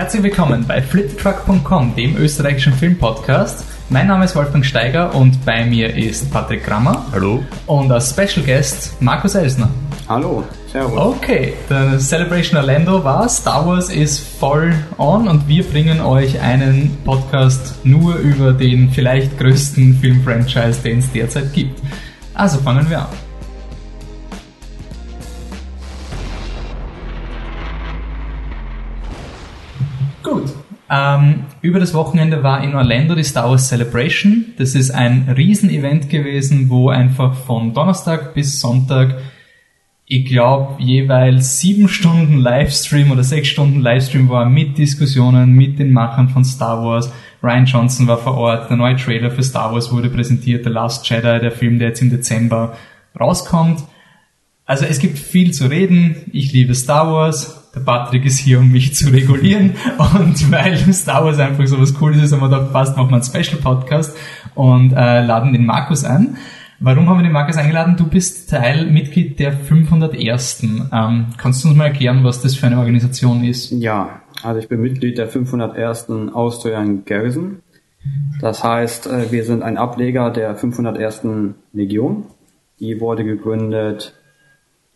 Herzlich willkommen bei fliptruck.com, dem österreichischen Filmpodcast. Mein Name ist Wolfgang Steiger und bei mir ist Patrick Grammer. Hallo. Und als Special Guest Markus Elsner. Hallo, servus. Okay, der Celebration Orlando war, Star Wars ist voll on und wir bringen euch einen Podcast nur über den vielleicht größten Filmfranchise, den es derzeit gibt. Also fangen wir an. Ähm, über das Wochenende war in Orlando die Star Wars Celebration. Das ist ein Riesenevent gewesen, wo einfach von Donnerstag bis Sonntag, ich glaube, jeweils sieben Stunden Livestream oder sechs Stunden Livestream war mit Diskussionen mit den Machern von Star Wars. Ryan Johnson war vor Ort, der neue Trailer für Star Wars wurde präsentiert, The Last Jedi, der Film, der jetzt im Dezember rauskommt. Also es gibt viel zu reden. Ich liebe Star Wars. Der Patrick ist hier, um mich zu regulieren. Und weil Star Wars einfach so was Cooles ist, haben wir gedacht, passt, machen wir einen Special Podcast und äh, laden den Markus ein. Warum haben wir den Markus eingeladen? Du bist Teil, Mitglied der 501. Ähm, kannst du uns mal erklären, was das für eine Organisation ist? Ja, also ich bin Mitglied der 501. Austrian Garrison. Das heißt, äh, wir sind ein Ableger der 501. Legion. Die wurde gegründet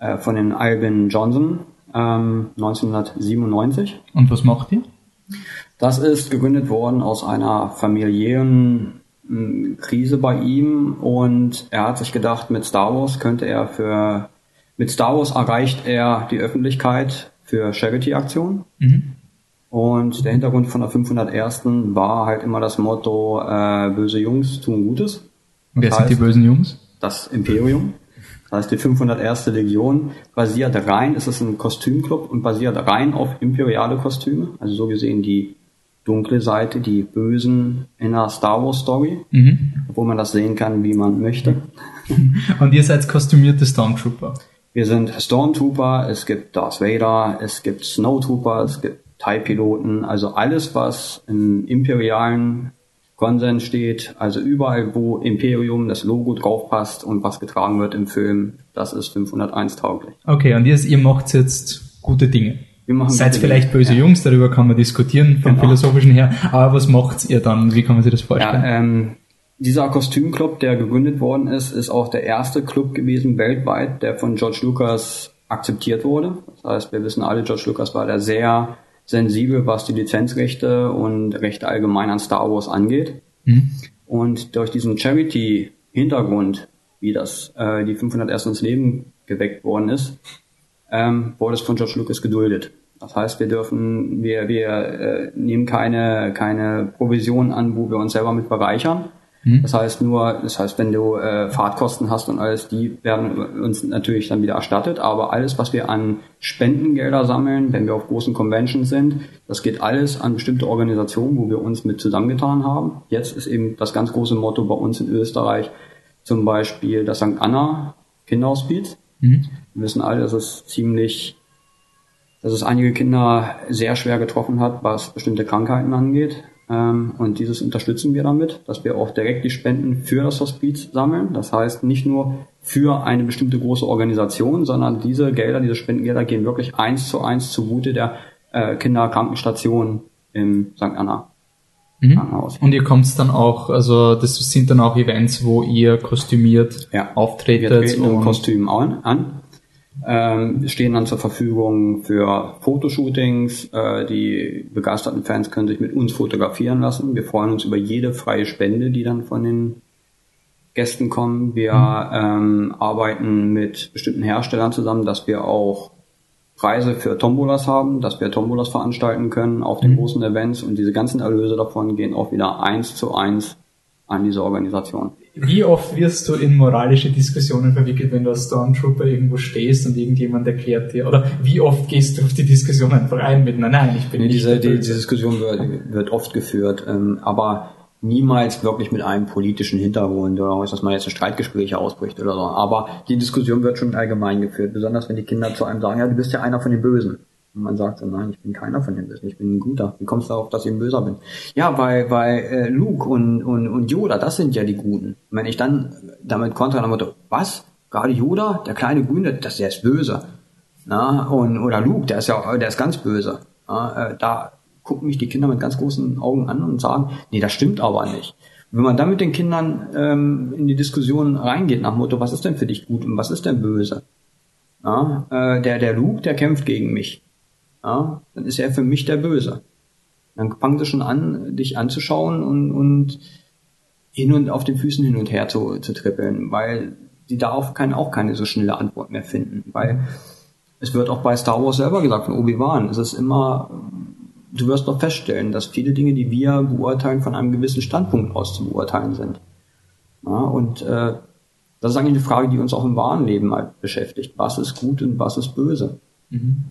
äh, von den Albin Johnson ähm, 1997. Und was macht ihr? Das ist gegründet worden aus einer familiären mh, Krise bei ihm und er hat sich gedacht, mit Star Wars könnte er für mit Star Wars erreicht er die Öffentlichkeit für Charity-Aktionen. Mhm. Und der Hintergrund von der 501. war halt immer das Motto, äh, böse Jungs tun Gutes. Wer Das sind die heißt- bösen Jungs? Das Imperium. Das heißt, die 501. Legion basiert rein, es ist ein Kostümclub und basiert rein auf imperiale Kostüme. Also so gesehen die dunkle Seite, die Bösen in der Star Wars Story, Mhm. wo man das sehen kann, wie man möchte. Und ihr seid kostümierte Stormtrooper. Wir sind Stormtrooper, es gibt Darth Vader, es gibt Snowtrooper, es gibt TIE-Piloten, also alles, was im imperialen Konsens steht, also überall, wo Imperium, das Logo draufpasst und was getragen wird im Film, das ist 501 tauglich. Okay, und ihr, ihr macht jetzt gute Dinge. Wir machen Seid vielleicht Dinge. böse Ja. Jungs, darüber kann man diskutieren vom Genau. philosophischen her. Aber was macht ihr dann? Wie kann man sich das vorstellen? Ja, ähm, dieser Kostümclub, der gegründet worden ist, ist auch der erste Club gewesen weltweit, der von George Lucas akzeptiert wurde. Das heißt, wir wissen alle, George Lucas war da sehr sensibel, was die Lizenzrechte und Rechte allgemein an Star Wars angeht. Mhm. Und durch diesen Charity-Hintergrund, wie das äh, die 501 ins Leben geweckt worden ist, ähm, wurde es von George Lucas geduldet. Das heißt, wir dürfen, wir, wir äh, nehmen keine, keine Provision an, wo wir uns selber mit bereichern. Das heißt nur, das heißt, wenn du äh, Fahrtkosten hast und alles, die werden uns natürlich dann wieder erstattet. Aber alles, was wir an Spendengelder sammeln, wenn wir auf großen Conventions sind, das geht alles an bestimmte Organisationen, wo wir uns mit zusammengetan haben. Jetzt ist eben das ganz große Motto bei uns in Österreich zum Beispiel das St. Anna Kinderhospiz. Mhm. Wir wissen alle, dass es ziemlich, dass es einige Kinder sehr schwer getroffen hat, was bestimmte Krankheiten angeht. Ähm, Und dieses unterstützen wir damit, dass wir auch direkt die Spenden für das Hospiz sammeln. Das heißt nicht nur für eine bestimmte große Organisation, sondern diese Gelder, diese Spendengelder gehen wirklich eins zu eins zugute der äh, Kinderkrankenstation im St. Anna Mhm. Krankenhaus. Und ihr kommt dann auch, also das sind dann auch Events, wo ihr kostümiert Ja. Wir auftretet treten im und Kostüm an, an ähm, stehen dann zur Verfügung für Fotoshootings. Äh, die begeisterten Fans können sich mit uns fotografieren lassen. Wir freuen uns über jede freie Spende, die dann von den Gästen kommen. Wir ähm, arbeiten mit bestimmten Herstellern zusammen, dass wir auch Preise für Tombolas haben, dass wir Tombolas veranstalten können auf den großen Events und diese ganzen Erlöse davon gehen auch wieder eins zu eins an diese Organisation. Wie oft wirst du in moralische Diskussionen verwickelt, wenn du als Stormtrooper irgendwo stehst und irgendjemand erklärt dir, oder wie oft gehst du auf die Diskussion einfach ein mit, nein, nein, ich bin Nee, nicht diese, Diskussion wird, wird oft geführt, ähm, aber niemals wirklich mit einem politischen Hintergrund oder dass man jetzt in Streitgespräche ausbricht oder so. Aber die Diskussion wird schon allgemein geführt, besonders wenn die Kinder zu einem sagen, ja, du bist ja einer von den Bösen. Und man sagt so, nein, ich bin keiner von den Bösen, ich bin ein Guter. Wie kommst du darauf, dass ich ein Böser bin? Ja, weil, weil äh, Luke und, und, und Yoda, das sind ja die Guten. Und wenn ich dann damit kontra dann Motto, was? Gerade Yoda, der kleine Grüne, das, der ist böse. Na, und, oder Luke, der ist ja, der ist ganz böse. Ja, äh, da gucken mich die Kinder mit ganz großen Augen an und sagen, nee, das stimmt aber nicht. wenn man dann mit den Kindern ähm, in die Diskussion reingeht nach Motto, was ist denn für dich gut und was ist denn böse? Ja, äh, der, der Luke, der kämpft gegen mich. Ja, dann ist er für mich der Böse. Dann fangen sie schon an, dich anzuschauen und, und hin und auf den Füßen hin und her zu, zu trippeln, weil die darauf kann auch keine so schnelle Antwort mehr finden, weil es wird auch bei Star Wars selber gesagt von Obi-Wan, es ist immer, du wirst doch feststellen, dass viele Dinge, die wir beurteilen, von einem gewissen Standpunkt aus zu beurteilen sind. Ja, und äh, das ist eigentlich eine Frage, die uns auch im wahren Leben halt beschäftigt. Was ist gut und was ist böse? Mhm.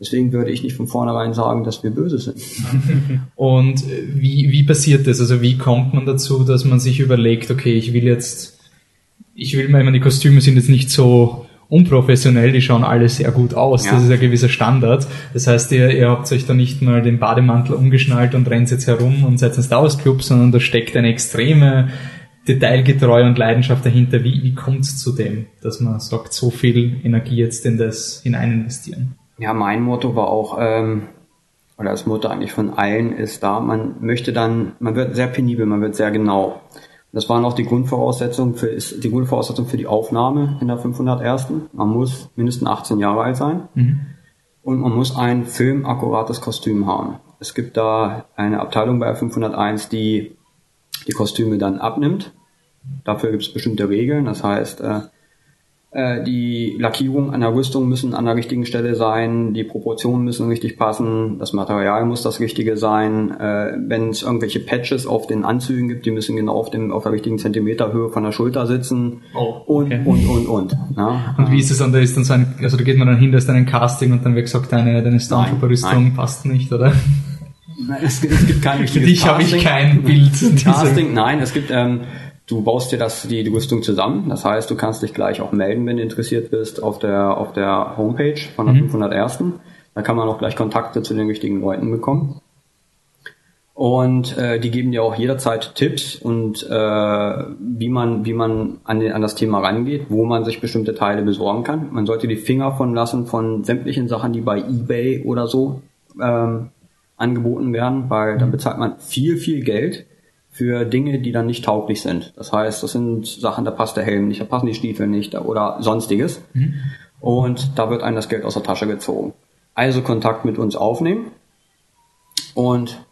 Deswegen würde ich nicht von vornherein sagen, dass wir böse sind. Und wie, wie passiert das? Also wie kommt man dazu, dass man sich überlegt, okay, ich will jetzt, ich will, meine, die Kostüme sind jetzt nicht so unprofessionell, die schauen alle sehr gut aus. Ja. Das ist ein gewisser Standard. Das heißt, ihr, ihr habt euch da nicht mal den Bademantel umgeschnallt und rennt jetzt herum und seid ein Star Wars Club, sondern da steckt eine extreme Detailgetreue und Leidenschaft dahinter. Wie, wie kommt es zu dem, dass man sagt, so viel Energie jetzt in das hinein investieren? Ja, mein Motto war auch, ähm, oder das Motto eigentlich von allen ist da, man möchte dann, man wird sehr penibel, man wird sehr genau. Das waren auch die Grundvoraussetzungen für, ist die Grundvoraussetzung für die Aufnahme in der 501. Man muss mindestens 18 Jahre alt sein. Mhm. Und man muss ein filmakkurates Kostüm haben. Es gibt da eine Abteilung bei 501, die die Kostüme dann abnimmt. Dafür gibt es bestimmte Regeln. Das heißt, äh, äh, die Lackierung an der Rüstung müssen an der richtigen Stelle sein, die Proportionen müssen richtig passen, das Material muss das richtige sein. Äh, Wenn es irgendwelche Patches auf den Anzügen gibt, die müssen genau auf, dem, auf der richtigen Zentimeterhöhe von der Schulter sitzen oh, okay. und, und, und, und. Ja. Und wie ist es dann, da ist dann so ein, also da geht man dann hin, da ist dann ein Casting und dann wird gesagt, deine, deine Stormtrooper-Rüstung passt nicht, oder? Nein, es, es gibt kein Für dich habe ich kein Bild. Casting, nein, es gibt ähm, Du baust dir das, die, Rüstung zusammen. Das heißt, du kannst dich gleich auch melden, wenn du interessiert bist, auf der, auf der Homepage von der mhm. 501. Da kann man auch gleich Kontakte zu den richtigen Leuten bekommen. Und äh, die geben dir auch jederzeit Tipps und äh, wie man, wie man an, den, an das Thema rangeht, wo man sich bestimmte Teile besorgen kann. Man sollte die Finger von lassen von sämtlichen Sachen, die bei eBay oder so ähm, angeboten werden, weil dann mhm. bezahlt man viel, viel Geld für Dinge, die dann nicht tauglich sind. Das heißt, das sind Sachen, da passt der Helm nicht, da passen die Stiefel nicht oder sonstiges. Mhm. Und da wird einem das Geld aus der Tasche gezogen. Also Kontakt mit uns aufnehmen und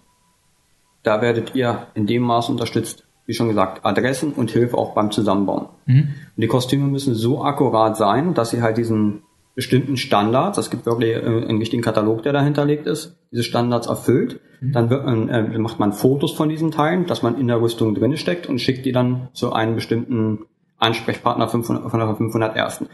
da werdet ihr in dem Maß unterstützt, wie schon gesagt, Adressen und Hilfe auch beim Zusammenbauen. Mhm. Und die Kostüme müssen so akkurat sein, dass sie halt diesen bestimmten Standards, es gibt wirklich äh, einen wichtigen Katalog, der dahinter liegt ist, diese Standards erfüllt, mhm. dann wird man, äh, macht man Fotos von diesen Teilen, dass man in der Rüstung drin steckt und schickt die dann zu einem bestimmten Ansprechpartner von der 501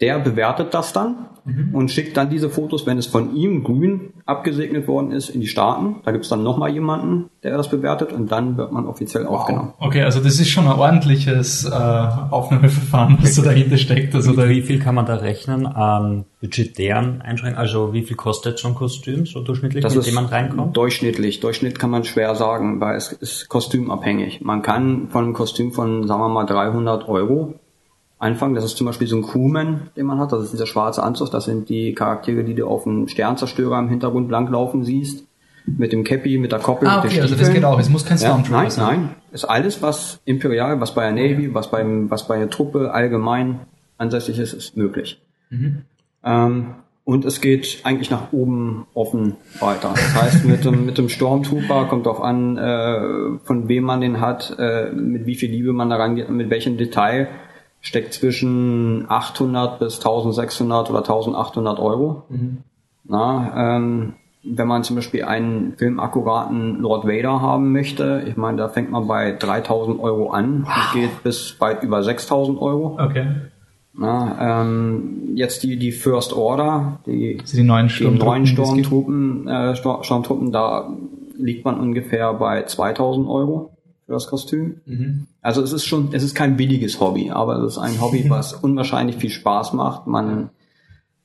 der bewertet das dann mhm. und schickt dann diese Fotos, wenn es von ihm grün abgesegnet worden ist, in die Staaten. Da gibt's dann nochmal jemanden, der das bewertet und dann wird man offiziell wow. aufgenommen. Okay, also das ist schon ein ordentliches äh, Aufnahmeverfahren, was da dahinter steckt. Also da wie viel kann man da rechnen an budgetären Einschränkungen? Also wie viel kostet so ein Kostüm so durchschnittlich, das mit dem man reinkommt? Durchschnittlich. Durchschnitt kann man schwer sagen, weil es ist kostümabhängig. Man kann von einem Kostüm von, sagen wir mal, 300 Euro anfangen. Das ist zum Beispiel so ein Crewman, den man hat. Das ist dieser schwarze Anzug. Das sind die Charaktere, die du auf dem Sternzerstörer im Hintergrund langlaufen siehst. Mit dem Cappy, mit der Koppel. Ah, okay, also das geht auch. Es muss kein Stormtrooper ja, nein, sein. Nein, ist alles, was imperial, was bei der Navy, was beim, was bei der Truppe allgemein ansässig ist, ist möglich. Mhm. Ähm, und es geht eigentlich nach oben offen weiter. Das heißt, mit dem, mit dem Stormtrooper kommt auch an, äh, von wem man den hat, äh, mit wie viel Liebe man da rangeht mit welchem Detail steckt zwischen 800 bis 1600 oder 1800 Euro. Mhm. Na, ähm, wenn man zum Beispiel einen filmakkuraten Lord Vader haben möchte, ich meine, da fängt man bei 3000 Euro an wow. und geht bis weit über 6000 Euro. Okay. Na, ähm, jetzt die, die First Order, die, also die neuen Sturmtruppen, Sturmtruppen, äh, Sturmtruppen, da liegt man ungefähr bei 2000 Euro für das Kostüm. Mhm. Also es ist schon, es ist kein billiges Hobby, aber es ist ein Hobby, was unwahrscheinlich viel Spaß macht. Man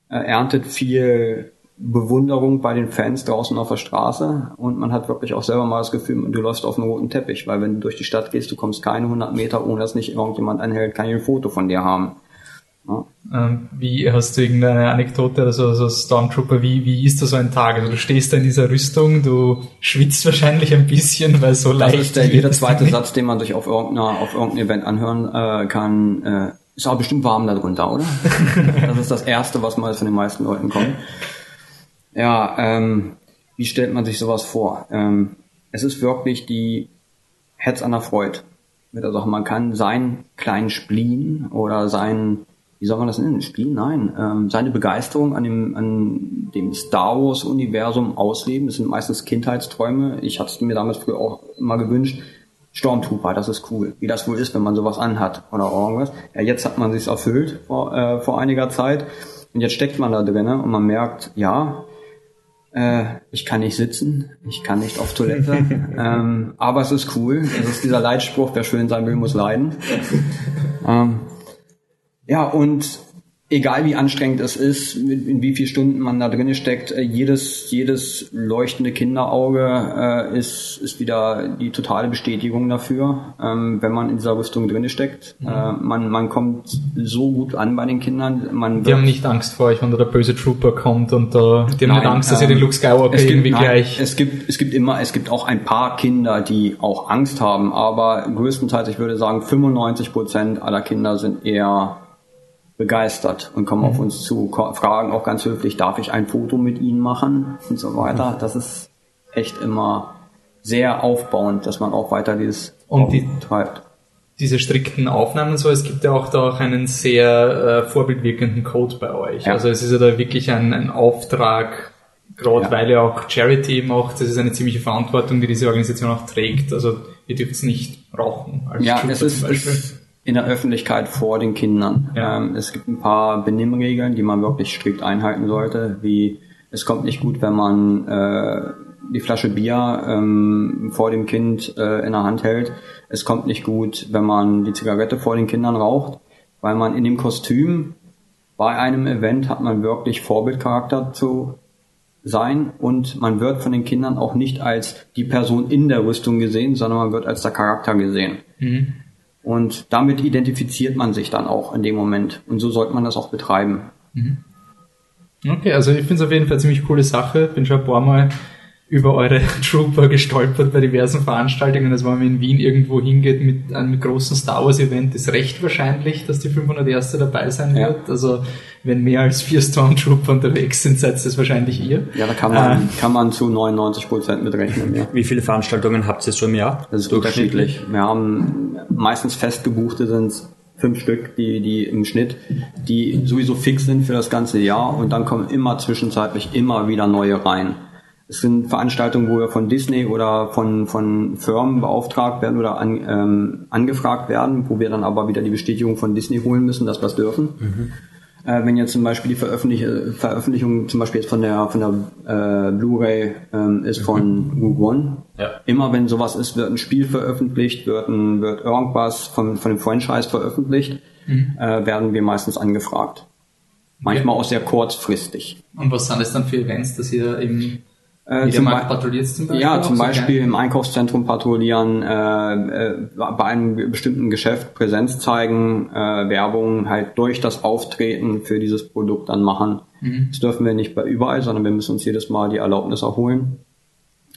äh, erntet viel Bewunderung bei den Fans draußen auf der Straße und man hat wirklich auch selber mal das Gefühl, du läufst auf einem roten Teppich, weil wenn du durch die Stadt gehst, du kommst keine 100 Meter, ohne dass nicht irgendjemand anhält, kann ich ein Foto von dir haben. Ähm, wie hast du irgendeine Anekdote oder so, so Stormtrooper, wie, wie ist da so ein Tag? Also du stehst da in dieser Rüstung, du schwitzt wahrscheinlich ein bisschen, weil so leicht. Das ist der jeder zweite Satz, den man sich auf irgendeiner, auf irgendeinem Event anhören äh, kann. Äh, ist aber bestimmt warm darunter, oder? das ist das Erste, was mal von den meisten Leuten kommt. Ja, ähm, wie stellt man sich sowas vor? Ähm, es ist wirklich die Herz an der Freude. Also man kann seinen kleinen Spleen oder seinen, wie soll man das nennen? Spleen? Nein. Ähm, seine Begeisterung an dem, an dem Star Wars Universum ausleben. Das sind meistens Kindheitsträume. Ich hatte es mir damals früher auch immer gewünscht. Stormtrooper, das ist cool. Wie das wohl ist, wenn man sowas anhat oder irgendwas. Ja, jetzt hat man sich's erfüllt vor, äh, vor einiger Zeit. Und jetzt steckt man da drinnen und man merkt, ja, äh, ich kann nicht sitzen, ich kann nicht auf Toilette, ähm, aber es ist cool. Es ist dieser Leitspruch, wer schön sein will, muss leiden. ähm, ja, und egal wie anstrengend es ist, in wie viel Stunden man da drin steckt, äh, jedes, jedes leuchtende Kinderauge äh, ist, ist wieder die totale Bestätigung dafür, ähm, wenn man in dieser Rüstung drin steckt. Mhm. Äh, man, man kommt so gut an bei den Kindern. Man die haben nicht Angst vor euch, wenn da der böse Trooper kommt und da, die haben nein, nicht Angst, dass ähm, ihr den Luke Skywalker gibt, irgendwie nein, gleich... Es gibt, es gibt immer, es gibt auch ein paar Kinder, die auch Angst haben, aber größtenteils, ich würde sagen, 95 Prozent aller Kinder sind eher begeistert und kommen mhm. auf uns zu, fragen auch ganz höflich, darf ich ein Foto mit Ihnen machen und so weiter. Mhm. Das ist echt immer sehr aufbauend, dass man auch weiter dieses und die, treibt. Diese strikten Aufnahmen so, es gibt ja auch da auch einen sehr äh, vorbildwirkenden Code bei euch. Ja. Also es ist ja da wirklich ein, ein Auftrag, gerade ja. weil ihr auch Charity macht, das ist eine ziemliche Verantwortung, die diese Organisation auch trägt. Also ihr dürft es nicht rauchen. Als ja, es ist, es, in der Öffentlichkeit vor den Kindern. Ja. Ähm, es gibt ein paar Benimmregeln, die man wirklich strikt einhalten sollte, wie es kommt nicht gut, wenn man äh, die Flasche Bier ähm, vor dem Kind äh, in der Hand hält. Es kommt nicht gut, wenn man die Zigarette vor den Kindern raucht, weil man in dem Kostüm bei einem Event hat man wirklich Vorbildcharakter zu sein und man wird von den Kindern auch nicht als die Person in der Rüstung gesehen, sondern man wird als der Charakter gesehen. Mhm. Und damit identifiziert man sich dann auch in dem Moment. Und so sollte man das auch betreiben. Mhm. Okay, also ich finde es auf jeden Fall eine ziemlich coole Sache. Bin schon ein paar Mal über eure Trooper gestolpert bei diversen Veranstaltungen. Also wenn man in Wien irgendwo hingeht mit einem großen Star Wars Event, ist recht wahrscheinlich, dass die 501. dabei sein ja. wird. Also wenn mehr als vier Stormtrooper unterwegs sind, seid es wahrscheinlich ihr. Ja, da kann man, äh, kann man zu 99 Prozent mitrechnen. Ja. Wie viele Veranstaltungen habt ihr so im Jahr? Das ist unterschiedlich. Wir haben meistens festgebuchte sind fünf Stück, die, die im Schnitt, die sowieso fix sind für das ganze Jahr und dann kommen immer zwischenzeitlich immer wieder neue rein. Es sind Veranstaltungen, wo wir von Disney oder von, von Firmen beauftragt werden oder an, ähm, angefragt werden, wo wir dann aber wieder die Bestätigung von Disney holen müssen, dass wir es dürfen. Mhm. Äh, wenn jetzt zum Beispiel die Veröffentlich Veröffentlichung zum Beispiel jetzt von der von der äh, Blu-ray ähm, ist von mhm. Rogue One. Ja. Immer wenn sowas ist, wird ein Spiel veröffentlicht, wird, ein, wird irgendwas von, von dem Franchise veröffentlicht, mhm. äh, werden wir meistens angefragt. Manchmal okay. auch sehr kurzfristig. Und was sind das dann für Events, dass ihr eben äh, zum patrouilliert zum Beispiel? Ja, zum Beispiel im Einkaufszentrum patrouillieren, äh, äh, bei einem bestimmten Geschäft Präsenz zeigen, äh, Werbung halt durch das Auftreten für dieses Produkt dann machen. Mhm. Das dürfen wir nicht bei überall, sondern wir müssen uns jedes Mal die Erlaubnis erholen.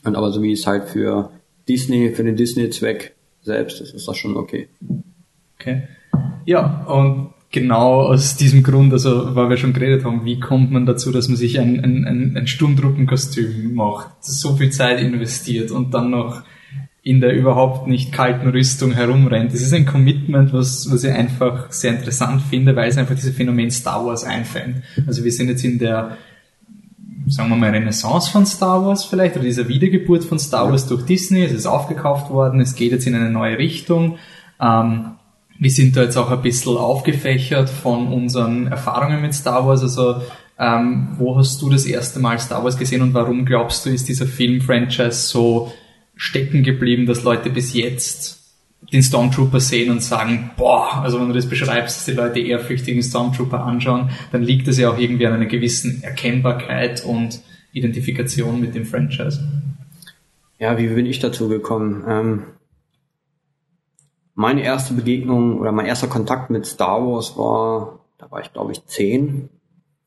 Und aber so wie es halt für Disney, für den Disney-Zweck selbst ist, ist das schon okay. Okay. Ja, und genau aus diesem Grund, also weil wir schon geredet haben, wie kommt man dazu, dass man sich ein, ein, ein, ein Sturmtruppenkostüm macht, so viel Zeit investiert und dann noch in der überhaupt nicht kalten Rüstung herumrennt. Das ist ein Commitment, was, was ich einfach sehr interessant finde, weil es einfach dieses Phänomen Star Wars einfängt. Also wir sind jetzt in der, sagen wir mal, Renaissance von Star Wars vielleicht, oder dieser Wiedergeburt von Star Wars durch Disney. Es ist aufgekauft worden, es geht jetzt in eine neue Richtung. Ähm, wir sind da jetzt auch ein bisschen aufgefächert von unseren Erfahrungen mit Star Wars. Also ähm, wo hast du das erste Mal Star Wars gesehen und warum glaubst du, ist dieser Film-Franchise so stecken geblieben, dass Leute bis jetzt den Stormtrooper sehen und sagen, boah, also wenn du das beschreibst, dass die Leute ehrfürchtigen Stormtrooper anschauen, dann liegt es ja auch irgendwie an einer gewissen Erkennbarkeit und Identifikation mit dem Franchise. Ja, wie bin ich dazu gekommen? Ähm, meine erste Begegnung oder mein erster Kontakt mit Star Wars war da war ich glaube ich zehn,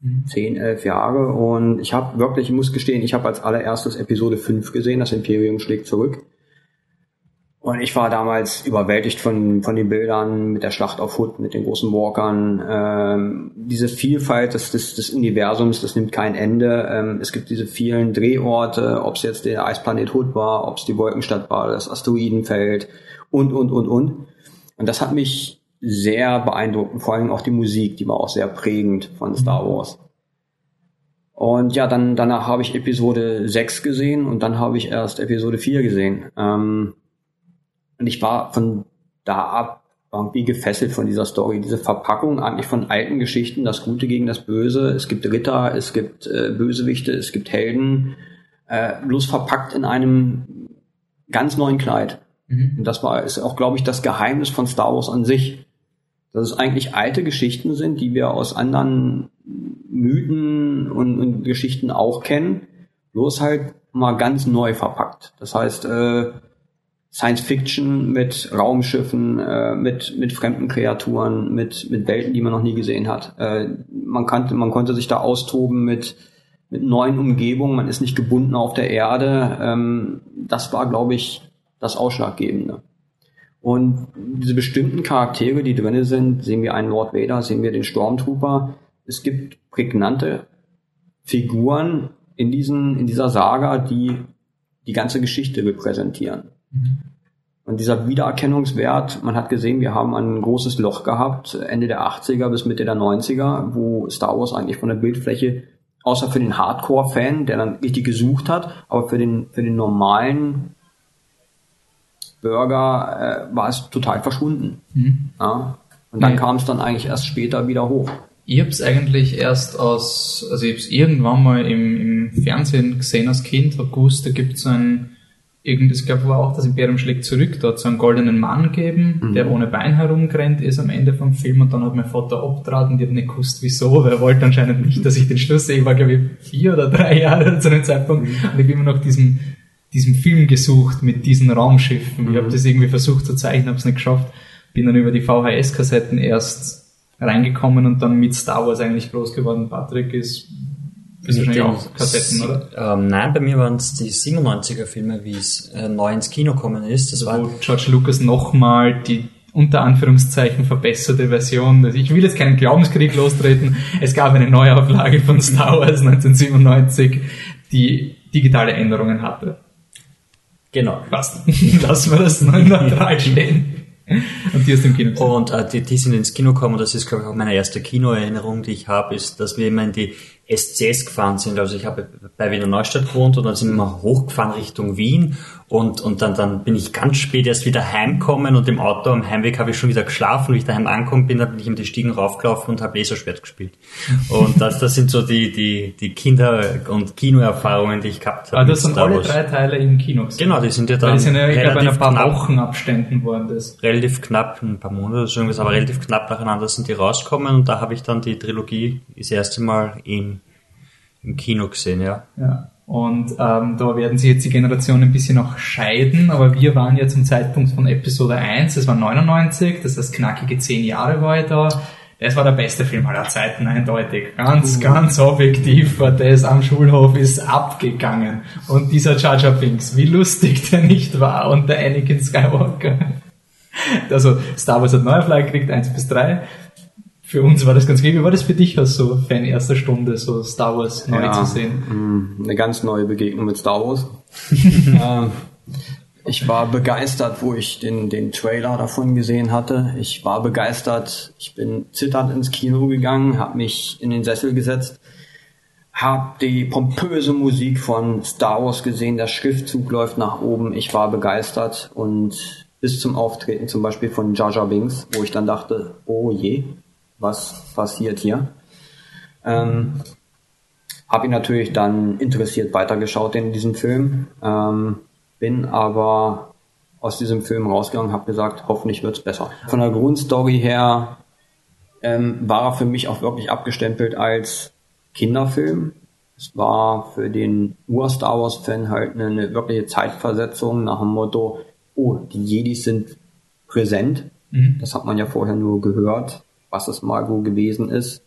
mhm. zehn, elf Jahre und ich habe wirklich, ich muss gestehen, ich habe als allererstes Episode 5 gesehen, das Imperium schlägt zurück. Und ich war damals überwältigt von, von den Bildern mit der Schlacht auf Hood, mit den großen Walkern. Ähm, diese Vielfalt des, des, des Universums, das nimmt kein Ende. Ähm, es gibt diese vielen Drehorte, ob es jetzt der Eisplanet Hood war, ob es die Wolkenstadt war, das Asteroidenfeld und, und, und, und. Und das hat mich sehr beeindruckt. Vor allem auch die Musik, die war auch sehr prägend von Star Wars. Und ja, dann danach habe ich Episode 6 gesehen und dann habe ich erst Episode 4 gesehen. Ähm, und ich war von da ab irgendwie gefesselt von dieser Story. Diese Verpackung eigentlich von alten Geschichten, das Gute gegen das Böse. Es gibt Ritter, es gibt äh, Bösewichte, es gibt Helden. Äh, bloß verpackt in einem ganz neuen Kleid. Mhm. Und das war, ist auch, glaube ich, das Geheimnis von Star Wars an sich. Dass es eigentlich alte Geschichten sind, die wir aus anderen Mythen und, und Geschichten auch kennen. Bloß halt mal ganz neu verpackt. Das heißt, äh, Science Fiction mit Raumschiffen, äh, mit, mit fremden Kreaturen, mit, mit Welten, die man noch nie gesehen hat. Äh, man, kannte, man konnte sich da austoben mit, mit neuen Umgebungen, man ist nicht gebunden auf der Erde. Ähm, das war, glaube ich, das Ausschlaggebende. Und diese bestimmten Charaktere, die drinne sind, sehen wir einen Lord Vader, sehen wir den Stormtrooper. Es gibt prägnante Figuren in diesen, in dieser Saga, die die ganze Geschichte repräsentieren. Mhm. Und dieser Wiedererkennungswert, man hat gesehen, wir haben ein großes Loch gehabt, Ende der 80er bis Mitte der 90er, wo Star Wars eigentlich von der Bildfläche, außer für den Hardcore-Fan, der dann richtig gesucht hat, aber für den, für den normalen Bürger äh, war es total verschwunden. Mhm. Ja? Und dann ja. kam es dann eigentlich erst später wieder hoch. Ich habe es eigentlich erst aus, also ich habe es irgendwann mal im, im Fernsehen gesehen als Kind, habe gewusst, da gibt es so ein irgend, ich glaube, war auch das Imperium schlägt zurück, dort so einen goldenen Mann geben, mhm. der ohne Bein herumrennt ist am Ende vom Film und dann hat mein Vater abtrat und ich habe nicht gewusst, wieso, weil er wollte anscheinend nicht, dass ich den Schluss sehe. Ich war, glaube ich, vier oder drei Jahre zu dem Zeitpunkt mhm. und ich habe immer noch diesen, diesen Film gesucht mit diesen Raumschiffen. Mhm. Ich habe das irgendwie versucht zu zeichnen, habe es nicht geschafft. Bin dann über die VHS-Kassetten erst reingekommen und dann mit Star Wars eigentlich groß geworden. Patrick ist ist wahrscheinlich auch Kassetten, oder? Ähm, nein, bei mir waren es die 97er Filme, wie es äh, neu ins Kino gekommen ist. Das also war wo George Lucas nochmal die unter Anführungszeichen verbesserte Version. Also ich will jetzt keinen Glaubenskrieg lostreten. Es gab eine Neuauflage von Star Wars 1997, die digitale Änderungen hatte. Genau. Passt. Lassen wir das neutral stehen. Und die aus dem Kino. Und äh, die, die sind ins Kino gekommen. Das ist, glaube ich, auch meine erste Kinoerinnerung, die ich habe, ist, dass wir immer in die SCS gefahren sind. Also ich habe bei Wiener Neustadt gewohnt und dann sind wir hochgefahren Richtung Wien und, und dann, dann bin ich ganz spät erst wieder heimgekommen und im Auto am Heimweg habe ich schon wieder geschlafen. Wie ich daheim angekommen bin, dann bin ich in die Stiegen raufgelaufen und habe Laserschwert gespielt. Und das, das sind so die, die, die Kinder- und Kinoerfahrungen, die ich gehabt habe. Aber das sind alle drei Teile im Kino. Genau, die sind ja dann. Die sind ja, ich glaube, ein paar knapp, Wochen Abständen worden. Das. Relativ knapp, ein paar Monate oder so irgendwas, aber relativ knapp nacheinander sind die rausgekommen und da habe ich dann die Trilogie das erste Mal im, im Kino gesehen, ja. Ja. Und ähm, da werden sich jetzt die Generationen ein bisschen noch scheiden, aber wir waren ja zum Zeitpunkt von Episode 1, das war 99, das heißt knackige 10 Jahre war ich da. Das war der beste Film aller Zeiten, eindeutig. Ganz, uh. ganz objektiv war das am Schulhof ist abgegangen. Und dieser Jar Jar Binks, wie lustig der nicht war und der Anakin Skywalker. Also Star Wars hat Neuauflage gekriegt, 1 bis 3 für uns war das ganz gut. Wie war das für dich als so Fan erster Stunde, so Star Wars neu ja, zu sehen? Mm, eine ganz neue Begegnung mit Star Wars. Ähm, ich war begeistert, wo ich den, den Trailer davon gesehen hatte. Ich war begeistert. Ich bin zitternd ins Kino gegangen, habe mich in den Sessel gesetzt, habe die pompöse Musik von Star Wars gesehen. Der Schriftzug läuft nach oben. Ich war begeistert und bis zum Auftreten zum Beispiel von Jar Binks, wo ich dann dachte, oh je, was passiert hier. Ähm, habe ich natürlich dann interessiert weitergeschaut in diesem Film, ähm, bin aber aus diesem Film rausgegangen, habe gesagt, hoffentlich wird's besser. Von der Grundstory her ähm, war er für mich auch wirklich abgestempelt als Kinderfilm. Es war für den Ur-Star Wars-Fan halt eine, eine, wirkliche Zeitversetzung nach dem Motto, oh, die Jedis sind präsent. Mhm. Das hat man ja vorher nur gehört was es mal wo gewesen ist.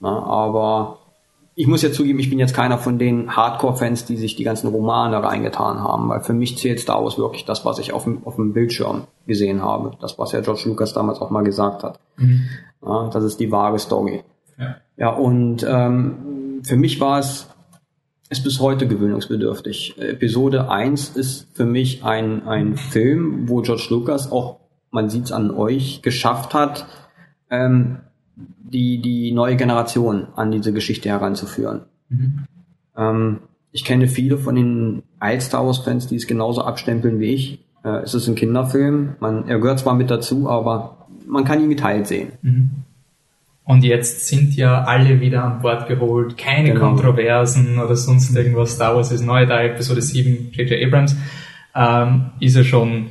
Na, aber ich muss ja zugeben, ich bin jetzt keiner von den Hardcore-Fans, die sich die ganzen Romane reingetan haben, weil für mich zählt Star Wars wirklich das, was ich auf dem, auf dem Bildschirm gesehen habe. Das, was ja George Lucas damals auch mal gesagt hat. Mhm. Ja, das ist die wahre Story. Ja, ja und ähm, für mich war es ist bis heute gewöhnungsbedürftig. Episode 1 ist für mich ein, ein Film, wo George Lucas auch, man sieht es an euch, geschafft hat, ähm, die, die neue Generation an diese Geschichte heranzuführen. Mhm. Ähm, ich kenne viele von den Alt-Star Wars-Fans, die es genauso abstempeln wie ich. Äh, es ist ein Kinderfilm, man, er gehört zwar mit dazu, aber man kann ihn geteilt sehen. Mhm. Und jetzt sind ja alle wieder an Bord geholt, keine genau. Kontroversen oder sonst irgendwas. Star Wars ist neu da, Episode 7, J.J. Abrams, ähm, ist ja schon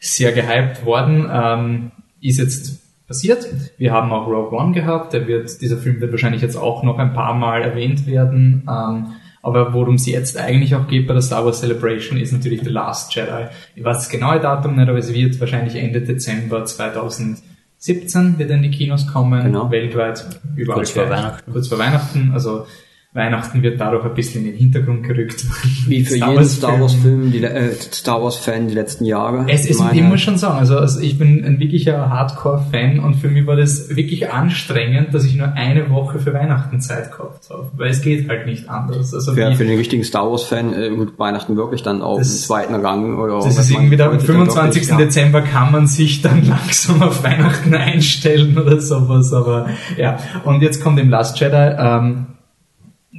sehr gehypt worden, ähm, ist jetzt passiert. Wir haben auch Rogue One gehabt, der wird, dieser Film wird wahrscheinlich jetzt auch noch ein paar Mal erwähnt werden. Ähm, aber worum es jetzt eigentlich auch geht bei der Star Wars Celebration ist natürlich The Last Jedi. Ich weiß das genaue Datum nicht, aber es wird wahrscheinlich Ende Dezember 2017 wird in die Kinos kommen, genau. weltweit, überall. Kurz vor Weihnachten. Kurz vor Weihnachten, also Weihnachten wird dadurch ein bisschen in den Hintergrund gerückt. Wie für Star jeden Star Wars Film, die, äh, Star Wars Fan die letzten Jahre. Es ist, ich muss schon sagen, also, also ich bin ein wirklicher Hardcore Fan und für mich war das wirklich anstrengend, dass ich nur eine Woche für Weihnachten Zeit gehabt habe, weil es geht halt nicht anders. Also für, für den richtigen Star Wars Fan äh, Weihnachten wirklich dann auf dem zweiten Rang oder Das ist irgendwie der, am 25. Wirklich, Dezember kann man sich dann langsam auf Weihnachten einstellen oder sowas, aber ja. Und jetzt kommt im Last Jedi, ähm,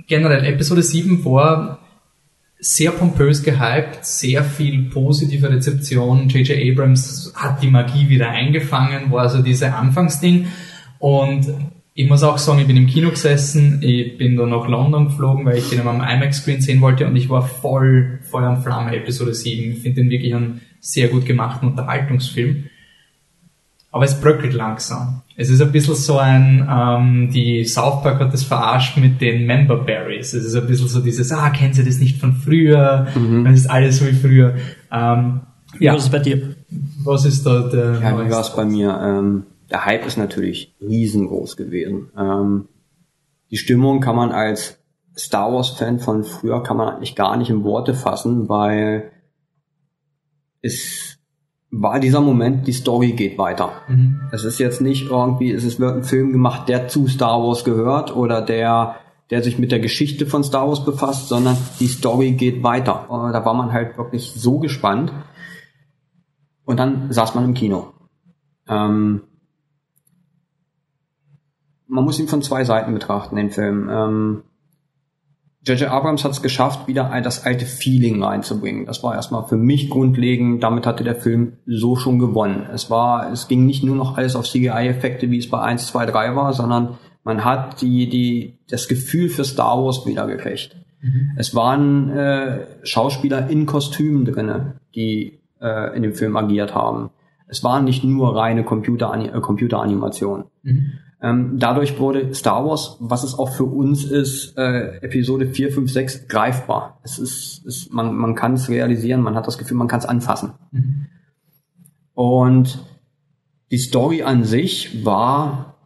generell Episode 7 war sehr pompös gehypt, sehr viel positive Rezeption. J.J. Abrams hat die Magie wieder eingefangen, war also diese Anfangsding. Und ich muss auch sagen, ich bin im Kino gesessen, ich bin dann nach London geflogen, weil ich den am IMAX-Screen sehen wollte und ich war voll Feuer und Flamme, Episode 7. Ich finde den wirklich einen sehr gut gemachten Unterhaltungsfilm. Aber es bröckelt langsam. Es ist ein bisschen so ein, ähm, die South Park hat das verarscht mit den Member Berries. Es ist ein bisschen so dieses, ah, kennen Sie das nicht von früher? Mhm. Das ist alles so wie früher. Ähm, ja. Was ist bei dir? Was ist da der Ja, wie war es bei mir? Ähm, der Hype ist natürlich riesengroß gewesen. Ähm, die Stimmung kann man als Star Wars Fan von früher kann man eigentlich gar nicht in Worte fassen, weil es war dieser Moment, die Story geht weiter. Mhm. Es ist jetzt nicht irgendwie, es wird ein Film gemacht, der zu Star Wars gehört oder der, der sich mit der Geschichte von Star Wars befasst, sondern die Story geht weiter. Und da war man halt wirklich so gespannt. Und dann saß man im Kino. Ähm, man muss ihn von zwei Seiten betrachten, den Film. Ähm, J.J. Abrams hat es geschafft, wieder das alte Feeling reinzubringen. Das war erstmal für mich grundlegend. Damit hatte der Film so schon gewonnen. Es war, es ging nicht nur noch alles auf CGI-Effekte, wie es bei 1, 2, 3 war, sondern man hat die, die, das Gefühl für Star Wars wieder gekriegt. Mhm. Es waren äh, Schauspieler in Kostümen drinne, die äh, in dem Film agiert haben. Es waren nicht nur reine Computer, äh, Computeranimation. Mhm. Ähm, dadurch wurde Star Wars, was es auch für uns ist, äh, Episode 4, 5, 6 greifbar. Es ist, es, man, man kann es realisieren, man hat das Gefühl, man kann es anfassen. Mhm. Und die Story an sich war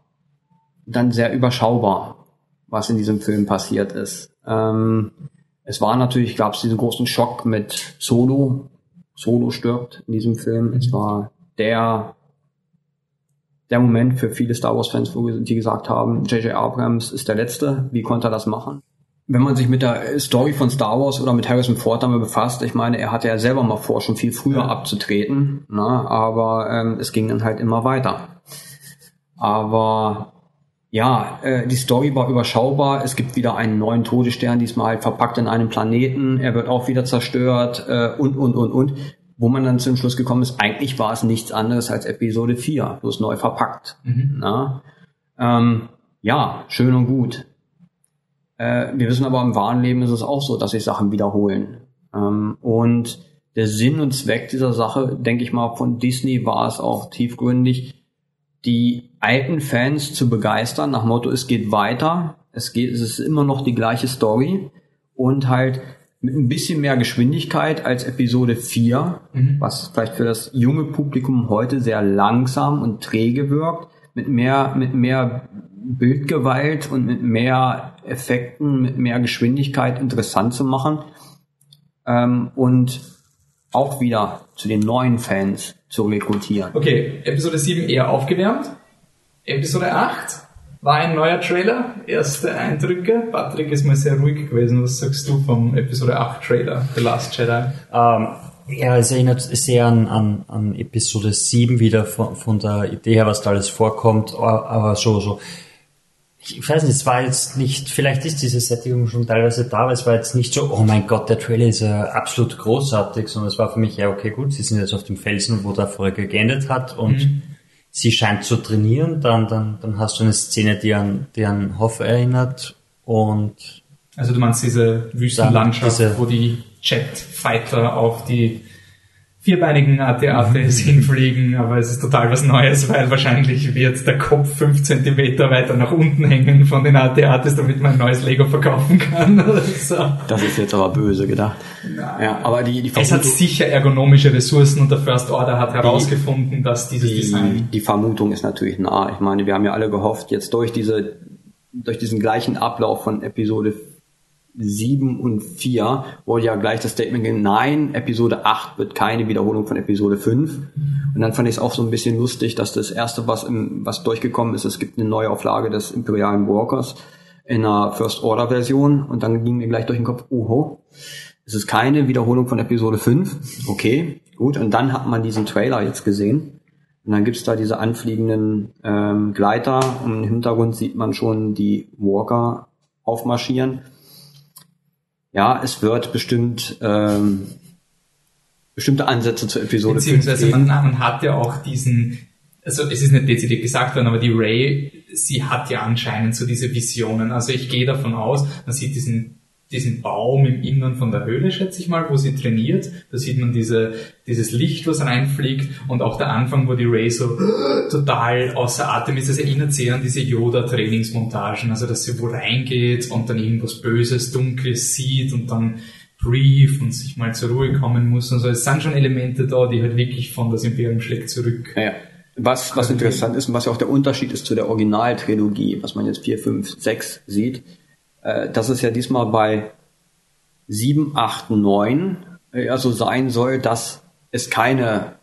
dann sehr überschaubar, was in diesem Film passiert ist. Ähm, es war natürlich, gab es diesen großen Schock mit Solo. Solo stirbt in diesem Film. Es war der der Moment für viele Star Wars-Fans, wo die gesagt haben, J.J. Abrams ist der Letzte, wie konnte er das machen? Wenn man sich mit der Story von Star Wars oder mit Harrison Ford damit befasst, ich meine, er hatte ja selber mal vor, schon viel früher ja. abzutreten, ne? aber ähm, es ging dann halt immer weiter. Aber ja, äh, die Story war überschaubar. Es gibt wieder einen neuen Todesstern, diesmal halt verpackt in einem Planeten. Er wird auch wieder zerstört äh, und, und, und, und wo man dann zum Schluss gekommen ist, eigentlich war es nichts anderes als Episode 4, bloß neu verpackt. Mhm. Ähm, ja, schön und gut. Äh, wir wissen aber, im wahren Leben ist es auch so, dass sich Sachen wiederholen. Ähm, und der Sinn und Zweck dieser Sache, denke ich mal, von Disney war es auch tiefgründig, die alten Fans zu begeistern, nach Motto, es geht weiter, es geht, es ist immer noch die gleiche Story und halt ein bisschen mehr Geschwindigkeit als Episode 4, mhm. was vielleicht für das junge Publikum heute sehr langsam und träge wirkt, mit mehr, mit mehr Bildgewalt und mit mehr Effekten, mit mehr Geschwindigkeit interessant zu machen. Ähm, und auch wieder zu den neuen Fans zu rekrutieren. Okay, Episode 7 eher aufgewärmt. Episode 8 war ein neuer Trailer. Erste Eindrücke. Patrick ist mal sehr ruhig gewesen. Was sagst du vom Episode 8 Trailer, The Last Jedi? Ähm, ja, es erinnert sehr an, an, an Episode 7 wieder von, von der Idee her, was da alles vorkommt, aber so, so ich weiß nicht, es war jetzt nicht, vielleicht ist diese Sättigung schon teilweise da, aber es war jetzt nicht so, oh mein Gott, der Trailer ist ja absolut großartig, sondern es war für mich, ja, okay, gut, sie sind jetzt auf dem Felsen, wo der vorher geendet hat und mhm. Sie scheint zu trainieren, dann, dann, dann hast du eine Szene, die an, die an Hoff erinnert und also du meinst diese Wüstenlandschaft, diese, wo die Jetfighter auf die vierbeinigen AT-ATs hinfliegen, aber es ist total was Neues, weil wahrscheinlich wird der Kopf fünf Zentimeter weiter nach unten hängen von den AT-ATs, damit man ein neues Lego verkaufen kann. so. Das ist jetzt aber böse gedacht. Nein. Ja, aber die, die es hat sicher ergonomische Ressourcen und der First Order hat herausgefunden, dass dieses die, Design... Die Vermutung ist natürlich nah. Ich meine, wir haben ja alle gehofft, jetzt durch diese durch diesen gleichen Ablauf von Episode 7 und 4 wurde ja gleich das Statement gegeben, nein, Episode 8 wird keine Wiederholung von Episode 5. Und dann fand ich es auch so ein bisschen lustig, dass das erste, was, im, was durchgekommen ist, es gibt eine neue Auflage des Imperialen Walkers in einer First Order Version und dann ging mir gleich durch den Kopf, oho, es ist keine Wiederholung von Episode 5. Okay, gut. Und dann hat man diesen Trailer jetzt gesehen. Und dann gibt's da diese anfliegenden ähm, Gleiter und im Hintergrund sieht man schon die Walker aufmarschieren ja, es wird bestimmt ähm, bestimmte Ansätze zur Episode Beziehungsweise man, man hat ja auch diesen, also es ist nicht dezidiert gesagt worden, aber die Ray, sie hat ja anscheinend so diese Visionen. Also ich gehe davon aus, man sieht diesen diesen Baum im Innern von der Höhle, schätze ich mal, wo sie trainiert. Da sieht man diese, dieses Licht, was reinfliegt und auch der Anfang, wo die Ray so total außer Atem ist. Das erinnert sehr an diese Yoda-Trainingsmontagen, also dass sie wo reingeht und dann irgendwas Böses, Dunkles sieht und dann brief und sich mal zur Ruhe kommen muss und so. Es sind schon Elemente da, die halt wirklich von das Imperium schlägt zurück. Ja, Was, was interessant ist und was ja auch der Unterschied ist zu der Originaltrilogie, was man jetzt 4, 5, 6 sieht, äh, dass es ja diesmal bei 7, 8, 9 also sein soll, dass es keine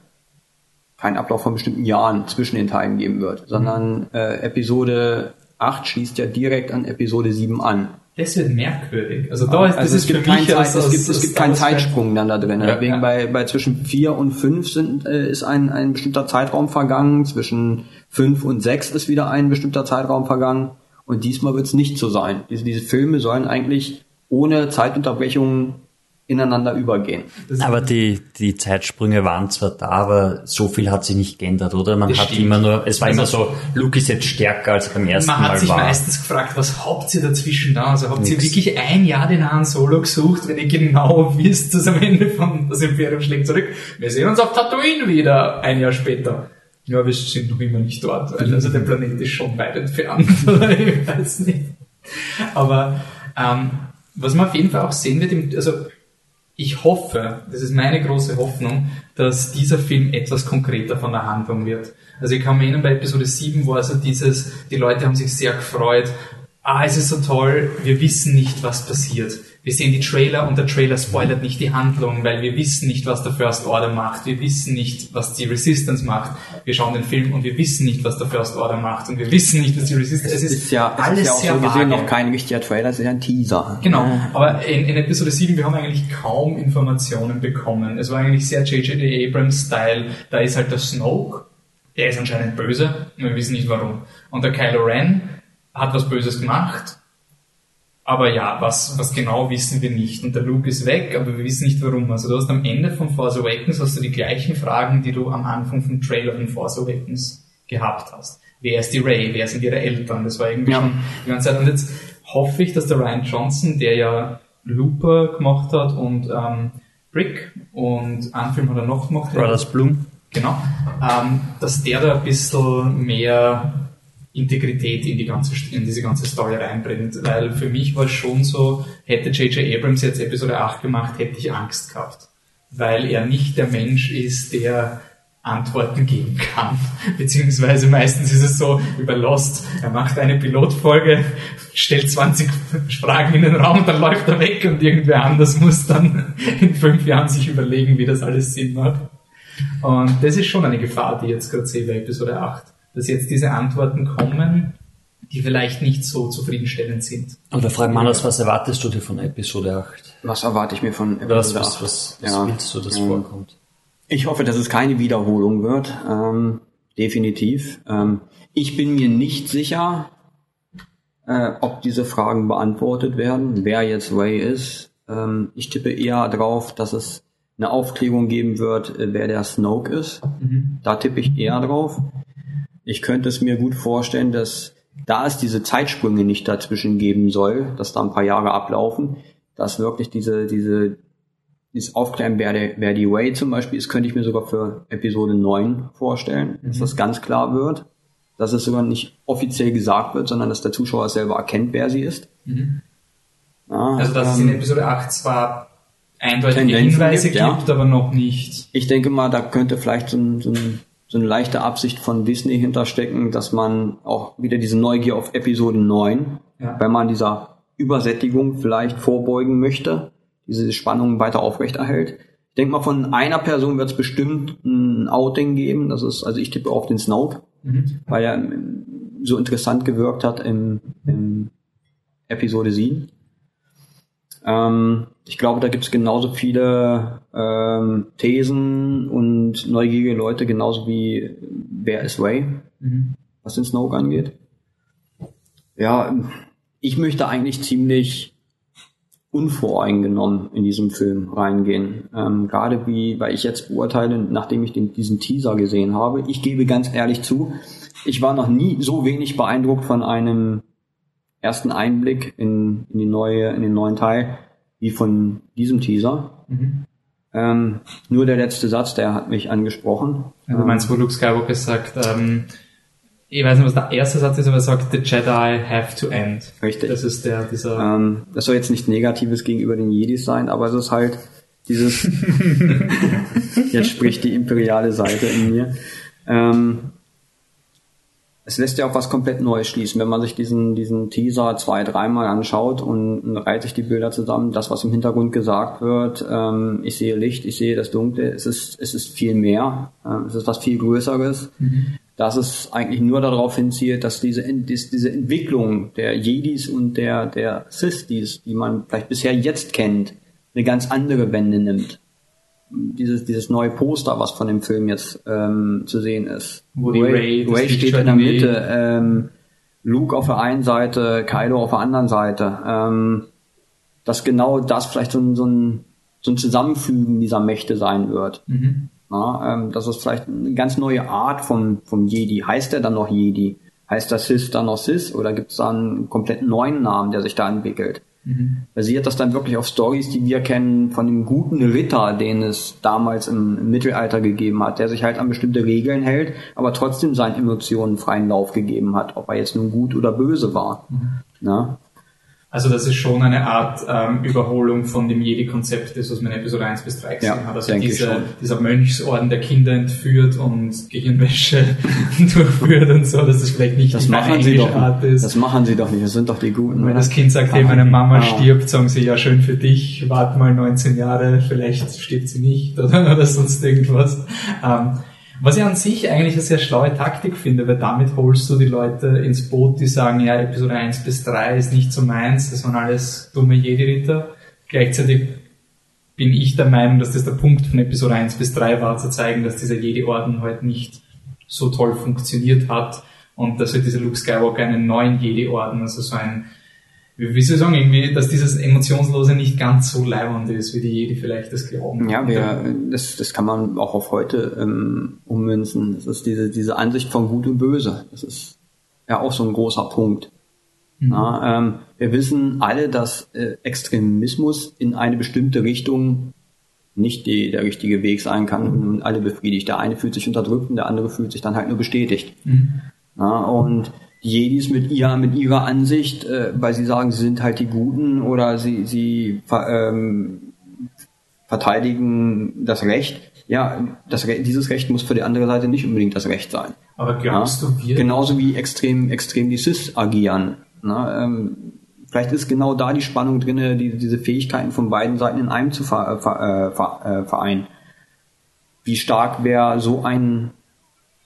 keinen Ablauf von bestimmten Jahren zwischen den Teilen geben wird, sondern äh, Episode 8 schließt ja direkt an Episode 7 an. Das wird merkwürdig. Also da ist, also das es gibt, kein Zeit, aus, es gibt, es gibt keinen Zeitsprung dann da drin. Ja, Deswegen ja. bei, bei zwischen 4 und 5 sind, äh, ist ein, ein bestimmter Zeitraum vergangen, zwischen 5 und 6 ist wieder ein bestimmter Zeitraum vergangen. Und diesmal wird es nicht so sein. Diese, diese Filme sollen eigentlich ohne Zeitunterbrechungen ineinander übergehen. Aber die, die Zeitsprünge waren zwar da, aber so viel hat sich nicht geändert, oder? Man das hat stimmt. immer nur, es war also, immer so, Luke ist jetzt stärker als beim ersten Mal Man hat Mal sich war. meistens gefragt, was habt ihr dazwischen da? Also habt Nix. ihr wirklich ein Jahr den Han Solo gesucht, wenn ihr genau wisst, dass am Ende von das Imperium schlägt zurück. Wir sehen uns auf Tatooine wieder, ein Jahr später. Ja, wir sind noch immer nicht dort, weil also der Planet ist schon weit entfernt, ich weiß nicht. Aber ähm, was man auf jeden Fall auch sehen wird, also ich hoffe, das ist meine große Hoffnung, dass dieser Film etwas konkreter von der Handlung wird. Also ich kann mich erinnern, bei Episode 7 war also dieses, die Leute haben sich sehr gefreut, ah, es ist so toll, wir wissen nicht, was passiert. Wir sehen die Trailer und der Trailer spoilert nicht die Handlung, weil wir wissen nicht, was der First Order macht. Wir wissen nicht, was die Resistance macht. Wir schauen den Film und wir wissen nicht, was der First Order macht und wir wissen nicht, was die Resistance. Es, es ist, ja, alles ist ja auch sehr so gesehen noch kein richtiger Trailer, es ist ein Teaser. Genau, aber in, in Episode 7, wir haben eigentlich kaum Informationen bekommen. Es war eigentlich sehr J.J. Abrams-Style. Da ist halt der Snoke, der ist anscheinend böse, wir wissen nicht warum. Und der Kylo Ren hat was Böses gemacht aber ja, was, was genau wissen wir nicht. Und der Luke ist weg, aber wir wissen nicht warum. Also du hast am Ende von Force Awakens hast du die gleichen Fragen, die du am Anfang vom Trailer von Force Awakens gehabt hast. Wer ist die Ray? Wer sind ihre Eltern? Das war irgendwie ja. schon die ganze Zeit. Und jetzt hoffe ich, dass der Ryan Johnson, der ja Looper gemacht hat und ähm, Brick und einen Film hat er noch gemacht. Brothers Bloom. Genau. Ähm, dass der da ein bisschen mehr Integrität in die ganze, in diese ganze Story reinbringt. Weil für mich war es schon so, hätte J.J. Abrams jetzt Episode 8 gemacht, hätte ich Angst gehabt. Weil er nicht der Mensch ist, der Antworten geben kann. Beziehungsweise meistens ist es so, bei Lost, er macht eine Pilotfolge, stellt 20 Fragen in den Raum dann läuft er weg und irgendwer anders muss dann in fünf Jahren sich überlegen, wie das alles Sinn macht. Und das ist schon eine Gefahr, die jetzt gerade sehe bei Episode 8. Dass jetzt diese Antworten kommen, die vielleicht nicht so zufriedenstellend sind. Aber frag mal anders, was erwartest du dir von Episode 8? Was erwarte ich mir von Episode was, 8? Was, was, was ja. willst du, dass ähm, vorkommt? Ich hoffe, dass es keine Wiederholung wird. Ähm, definitiv. Ähm, ich bin mir nicht sicher, äh, ob diese Fragen beantwortet werden, wer jetzt Ray ist. Ähm, ich tippe eher drauf, dass es eine Aufklärung geben wird, äh, wer der Snoke ist. Mhm. Da tippe ich eher drauf. Ich könnte es mir gut vorstellen, dass da es diese Zeitsprünge nicht dazwischen geben soll, dass da ein paar Jahre ablaufen, dass wirklich diese, diese dieses Aufklären, wer, der, wer die Way zum Beispiel ist, könnte ich mir sogar für Episode 9 vorstellen, mhm. dass das ganz klar wird, dass es sogar nicht offiziell gesagt wird, sondern dass der Zuschauer selber erkennt, wer sie ist. Mhm. Ja, also dass ähm, es in Episode 8 zwar eindeutige Hinweise gibt, gibt ja. aber noch nicht. Ich denke mal, da könnte vielleicht so, ein, so, ein, so eine leichte Absicht von Disney hinterstecken, dass man auch wieder diese Neugier auf Episode 9, ja. wenn man dieser Übersättigung vielleicht vorbeugen möchte, diese Spannung weiter aufrechterhält. Ich denke mal, von einer Person wird es bestimmt ein Outing geben. Das ist, also ich tippe auf den Snoke, mhm. weil er so interessant gewirkt hat im, im Episode 7. Ähm, ich glaube, da gibt es genauso viele ähm, Thesen und neugierige Leute, genauso wie wer ist Way, mhm. was den Snoke angeht. Ja, ich möchte eigentlich ziemlich unvoreingenommen in diesem Film reingehen. Ähm, gerade wie, weil ich jetzt beurteile, nachdem ich den, diesen Teaser gesehen habe, ich gebe ganz ehrlich zu, ich war noch nie so wenig beeindruckt von einem ersten Einblick in, in die neue, in den neuen Teil wie von diesem Teaser. Mhm. Ähm, nur der letzte Satz, der hat mich angesprochen. Ja, du meinst, wo Luke Skywalker sagt, ähm, ich weiß nicht, was der erste Satz ist, aber er sagt, the Jedi have to end. Richtig. Das ist der, dieser... Ähm, das soll jetzt nicht Negatives gegenüber den Jedis sein, aber es ist halt dieses, jetzt spricht die imperiale Seite in mir. Ähm, es lässt ja auch was komplett Neues schließen, wenn man sich diesen, diesen Teaser zwei, dreimal anschaut und, reiht sich die Bilder zusammen, das, was im Hintergrund gesagt wird, ähm, ich sehe Licht, ich sehe das Dunkle, es ist, es ist viel mehr, äh, es ist was viel Größeres. Mhm dass es eigentlich nur darauf hinzielt, dass diese, diese Entwicklung der Jedis und der, der Siths, die man vielleicht bisher jetzt kennt, eine ganz andere Wende nimmt. Dieses, dieses neue Poster, was von dem Film jetzt ähm, zu sehen ist. Wo die Ray, Ray steht in der Mitte, ähm, Luke auf der einen Seite, Kylo auf der anderen Seite. Ähm, dass genau das vielleicht so ein, so ein, so ein Zusammenfügen dieser Mächte sein wird. Mhm. Ja, ähm, das ist vielleicht eine ganz neue Art vom, vom Jedi. Heißt er dann noch Jedi? Heißt der Sith dann noch Sith? Oder gibt es da einen komplett neuen Namen, der sich da entwickelt? Mhm. Basiert das dann wirklich auf Stories, die wir kennen von dem guten Ritter, den es damals im, im, Mittelalter gegeben hat, der sich halt an bestimmte Regeln hält, aber trotzdem seinen Emotionen freien Lauf gegeben hat, ob er jetzt nun gut oder böse war. Mhm. Na? Also das ist schon eine Art ähm, Überholung von dem Jedi-Konzept, das was man in Episode 1 bis 3 gesehen ja, hat. Also diese, dieser Mönchsorden, der Kinder entführt und Gehirnwäsche durchführt und so, dass das vielleicht nicht das die machen sie doch, Art ist. Das machen sie doch nicht, das sind doch die Guten. Wenn das Kind sagt, hey, meine Mama ah. stirbt, sagen sie, ja schön für dich, warte mal 19 Jahre, vielleicht stirbt sie nicht oder, oder sonst irgendwas. Ähm, was ich an sich eigentlich eine sehr schlaue Taktik finde, weil damit holst du die Leute ins Boot, die sagen, ja, Episode 1 bis 3 ist nicht so meins, das waren alles dumme Jedi-Ritter. Gleichzeitig bin ich der Meinung, dass das der Punkt von Episode 1 bis 3 war, zu zeigen, dass dieser Jedi-Orden halt nicht so toll funktioniert hat und dass halt dieser Luke Skywalker einen neuen Jedi-Orden, also so ein wie soll ich sagen, irgendwie, dass dieses Emotionslose nicht ganz so leibend ist, wie die Jedi vielleicht das glauben. Ja, wir, das, das kann man auch auf heute ähm, ummünzen. Das ist diese, diese Ansicht von Gut und Böse. Das ist ja auch so ein großer Punkt. Mhm. Ja, ähm, wir wissen alle, dass äh, Extremismus in eine bestimmte Richtung nicht die, der richtige Weg sein kann und alle befriedigt. Der eine fühlt sich unterdrückt und der andere fühlt sich dann halt nur bestätigt. Mhm. Ja, und Jedis mit ihr, mit ihrer Ansicht, äh, weil sie sagen, sie sind halt die Guten oder sie, sie ähm, verteidigen das Recht, ja, das, dieses Recht muss für die andere Seite nicht unbedingt das Recht sein. Aber glaubst ja? du, wir... Genauso wie extrem, extrem die Cis agieren. Ne? Ähm, vielleicht ist genau da die Spannung drinne, die, diese Fähigkeiten von beiden Seiten in einem zu ver, ver, äh, ver, äh, vereinen. Wie stark wäre so ein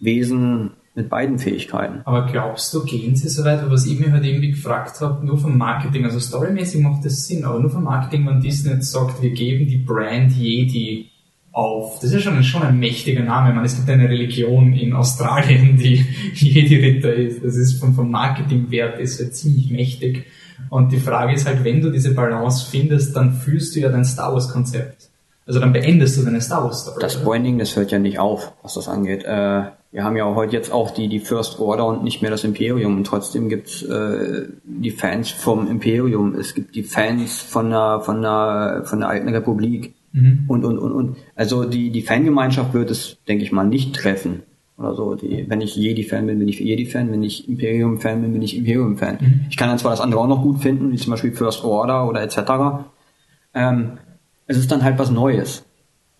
Wesen mit beiden Fähigkeiten. Aber glaubst du, gehen sie so weit, was ich mir halt irgendwie gefragt habe, nur vom Marketing, also storymäßig macht das Sinn, aber nur vom Marketing, wenn Disney jetzt sagt, wir geben die Brand Jedi auf. Das ist ja schon, schon ein mächtiger Name. Man, es gibt eine Religion in Australien, die Jedi-Ritter ist. Das ist vom, vom Marketingwert ist ja ziemlich mächtig. Und die Frage ist halt, wenn du diese Balance findest, dann fühlst du ja dein Star Wars-Konzept. Also dann beendest du deine Star Wars-Story. Das Branding, das hört ja nicht auf, was das angeht. Äh, wir haben ja heute jetzt auch die, die First Order und nicht mehr das Imperium. Und trotzdem gibt's äh, die Fans vom Imperium. Es gibt die Fans von der, von der, von der alten Republik. Mhm. Und, und, und, und. Also die, die Fangemeinschaft wird es, denke ich mal, nicht treffen. Oder so. Die, wenn ich Jedi-Fan bin, bin ich Jedi-Fan. Wenn ich Imperium-Fan bin, bin ich Imperium-Fan. Mhm. Ich kann dann zwar das andere auch noch gut finden, wie zum Beispiel First Order oder etc. Ähm, es ist dann halt was Neues.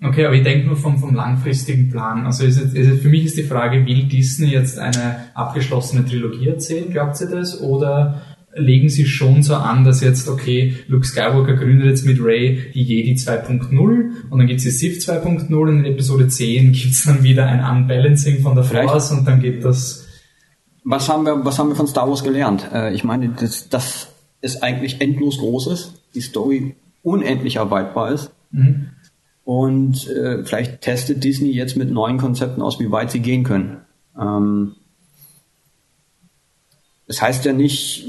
Okay, aber ich denke nur vom, vom langfristigen Plan. Also ist ist für mich ist die Frage, will Disney jetzt eine abgeschlossene Trilogie erzählen, glaubt ihr das? Oder legen sie schon so an, dass jetzt, okay, Luke Skywalker gründet jetzt mit Ray die Jedi 2.0 und dann gibt's die Sith 2.0 und in Episode 10 gibt's dann wieder ein Unbalancing von der Force und dann geht das... Was haben wir, was haben wir von Star Wars gelernt? Äh, ich meine, dass das ist eigentlich endlos groß ist, die Story unendlich erweiterbar ist. Mhm. Und äh, vielleicht testet Disney jetzt mit neuen Konzepten aus, wie weit sie gehen können. Ähm, das heißt ja nicht,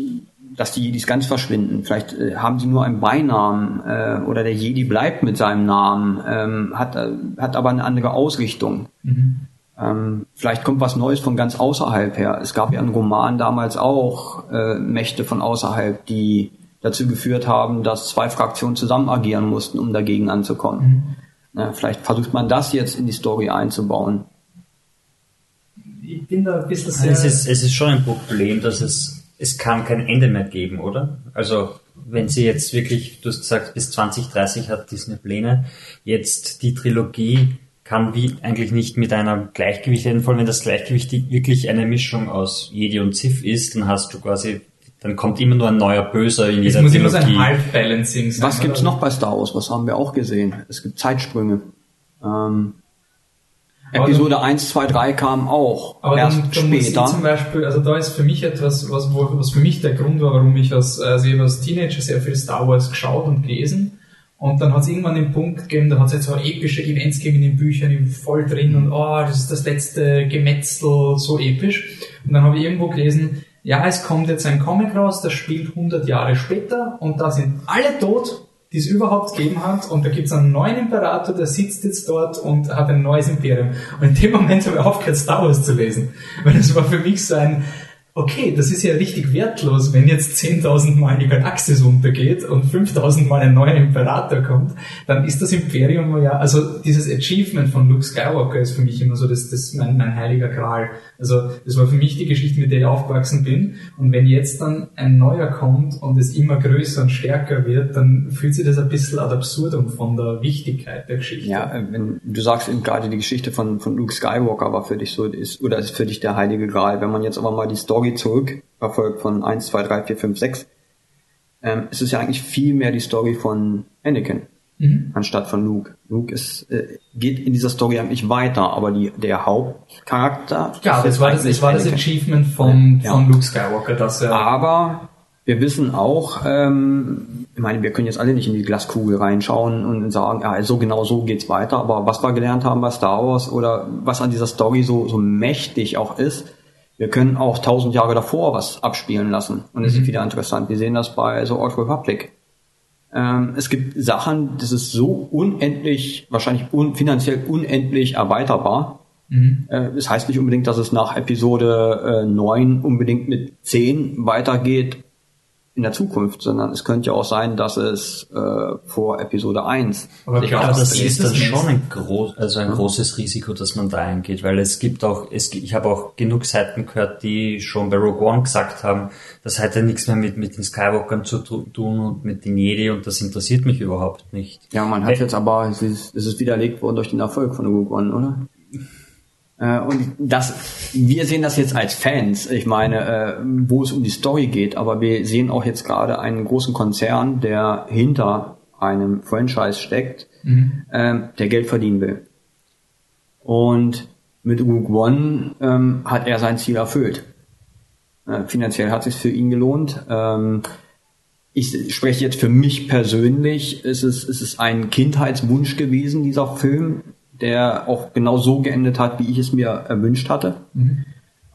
dass die Jedis ganz verschwinden. Vielleicht äh, haben sie nur einen Beinamen äh, oder der Jedi bleibt mit seinem Namen, ähm, hat, äh, hat aber eine andere Ausrichtung. Mhm. Ähm, vielleicht kommt was Neues von ganz außerhalb her. Es gab ja einen Roman damals auch äh, Mächte von außerhalb, die dazu geführt haben, dass zwei Fraktionen zusammen agieren mussten, um dagegen anzukommen. Mhm. Na, vielleicht versucht man das jetzt in die Story einzubauen. Ich bin da ein bisschen sehr... Es ist, es ist schon ein Problem, dass es, es kann kein Ende mehr geben, oder? Also, wenn sie jetzt wirklich, du hast gesagt, bis 2030 hat Disney Pläne, jetzt die Trilogie kann wie eigentlich nicht mit einer Gleichgewicht enden, vor allem wenn das Gleichgewicht wirklich eine Mischung aus Jedi und Sith ist, dann hast du quasi dann kommt immer nur ein neuer Böser in jeder Es muss immer so ein Half-Balancing sein. Was gibt's noch bei Star Wars? Was haben wir auch gesehen? Es gibt Zeitsprünge. Ähm, Episode dann, 1, 2, 3 kam auch aber erst dann, dann später. zum Beispiel, also da ist für mich etwas, was, was für mich der Grund war, warum ich als, also ich als Teenager sehr viel Star Wars geschaut und gelesen. Und dann hat es irgendwann den Punkt gegeben, da hat es jetzt so epische Events gegeben in den Büchern, voll drin und oh, das ist das letzte Gemetzel, so episch. Und dann habe ich irgendwo gelesen, ja, es kommt jetzt ein Comic raus, das spielt 100 Jahre später und da sind alle tot, die es überhaupt gegeben hat und da gibt es einen neuen Imperator, der sitzt jetzt dort und hat ein neues Imperium. Und in dem Moment habe ich aufgehört, Star Wars zu lesen, weil das war für mich so ein, okay, das ist ja richtig wertlos, wenn jetzt 10.000 Mal die Galaxis untergeht und 5.000 Mal ein neuer Imperator kommt, dann ist das Imperium ja, also dieses Achievement von Luke Skywalker ist für mich immer so das, das mein, mein heiliger Gral. Also das war für mich die Geschichte, mit der ich aufgewachsen bin. Und wenn jetzt dann ein neuer kommt und es immer größer und stärker wird, dann fühlt sich das ein bisschen ad absurdum von der Wichtigkeit der Geschichte. Ja, äh, wenn du sagst eben gerade die Geschichte von, von Luke Skywalker war für dich so, ist, oder ist für dich der heilige Gral. Wenn man jetzt aber mal die Story Story zurück, verfolgt von 1, 2, 3, 4, 5, 6, ähm, es ist ja eigentlich viel mehr die Story von Anakin. Mhm. anstatt von Luke. Luke ist, äh, geht in dieser Story eigentlich weiter, aber die, der Hauptcharakter. Ja, das war das, das war das Achievement von, ja. von Luke Skywalker, dass er. Aber wir wissen auch, ähm, ich meine, wir können jetzt alle nicht in die Glaskugel reinschauen und sagen, ja, so genau so geht's weiter, aber was wir gelernt haben bei Star Wars oder was an dieser Story so, so mächtig auch ist, wir können auch tausend Jahre davor was abspielen lassen und es mhm. ist wieder interessant. Wir sehen das bei so Old Republic. Ähm, es gibt Sachen, das ist so unendlich, wahrscheinlich un finanziell unendlich erweiterbar. Mhm. Äh, das heißt nicht unbedingt, dass es nach Episode äh, 9 unbedingt mit 10 weitergeht in der Zukunft, sondern es könnte ja auch sein, dass es äh, vor Episode 1. Aber ich glaube, das ist dann schon ein, groß, also ein ja. großes Risiko, dass man da eingeht, weil es gibt auch, es, ich habe auch genug Seiten gehört, die schon bei Rogue One gesagt haben, das hat ja nichts mehr mit, mit den Skywalkern zu tun und mit den Jedi und das interessiert mich überhaupt nicht. Ja, man hat jetzt aber, es ist, es ist widerlegt worden durch den Erfolg von Rogue One, oder? Äh, und das, wir sehen das jetzt als Fans, ich meine, äh, wo es um die Story geht, aber wir sehen auch jetzt gerade einen großen Konzern, der hinter einem Franchise steckt, mhm. Ähm, der Geld verdienen will. Und mit Rogue One ähm, hat er sein Ziel erfüllt. Äh, finanziell hat es sich für ihn gelohnt. Ähm, ich spreche jetzt für mich persönlich, es ist, es ist ein Kindheitswunsch gewesen, dieser Film der auch genau so geendet hat, wie ich es mir erwünscht hatte. Mhm.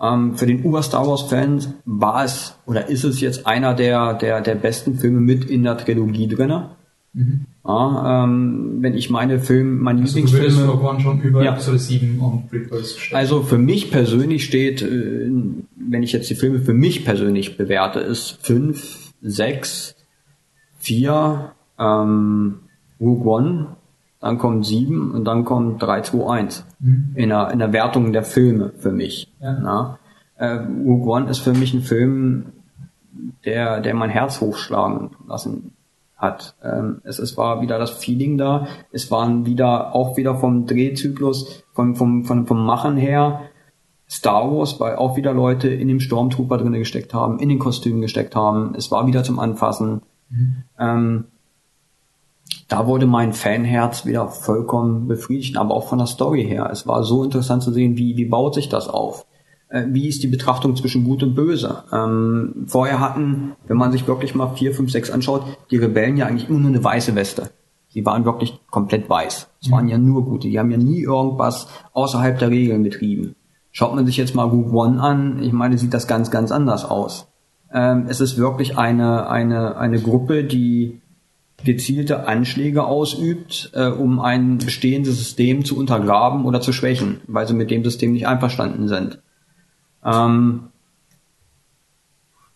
Ähm, für den Uber-Star Wars-Fans war es oder ist es jetzt einer der, der, der besten Filme mit in der Trilogie drinne. Mhm. Ja, ähm, wenn ich meine Film, meine also Lieblingsfilme. Du One schon über ja. Episode 7 und Prequels stellen. Also für mich persönlich steht, äh, wenn ich jetzt die Filme für mich persönlich bewerte, ist 5, 6, 4, ähm, Rogue One, dann kommt 7 und dann kommt 3, 2, 1 mhm. in, der, in der Wertung der Filme für mich. Ja. Na? Äh, Rogue One ist für mich ein Film, der, der mein Herz hochschlagen lassen hat. Ähm, es, es war wieder das Feeling da, es waren wieder, auch wieder vom Drehzyklus, vom, vom, vom, vom Machen her, Star Wars, weil auch wieder Leute in dem Stormtrooper drinne gesteckt haben, in den Kostümen gesteckt haben. Es war wieder zum Anfassen. Mhm. Ähm, da wurde mein Fanherz wieder vollkommen befriedigt, aber auch von der Story her. Es war so interessant zu sehen, wie, wie baut sich das auf? Äh, wie ist die Betrachtung zwischen Gut und Böse? Ähm, vorher hatten, wenn man sich wirklich mal 4, 5, 6 anschaut, die Rebellen ja eigentlich immer nur eine weiße Weste. Sie waren wirklich komplett weiß. Es waren ja nur gute. Die haben ja nie irgendwas außerhalb der Regeln betrieben. Schaut man sich jetzt mal Rogue One an, ich meine, sieht das ganz, ganz anders aus. Ähm, es ist wirklich eine, eine, eine Gruppe, die gezielte Anschläge ausübt, äh, um ein bestehendes System zu untergraben oder zu schwächen, weil sie mit dem System nicht einverstanden sind. Ähm,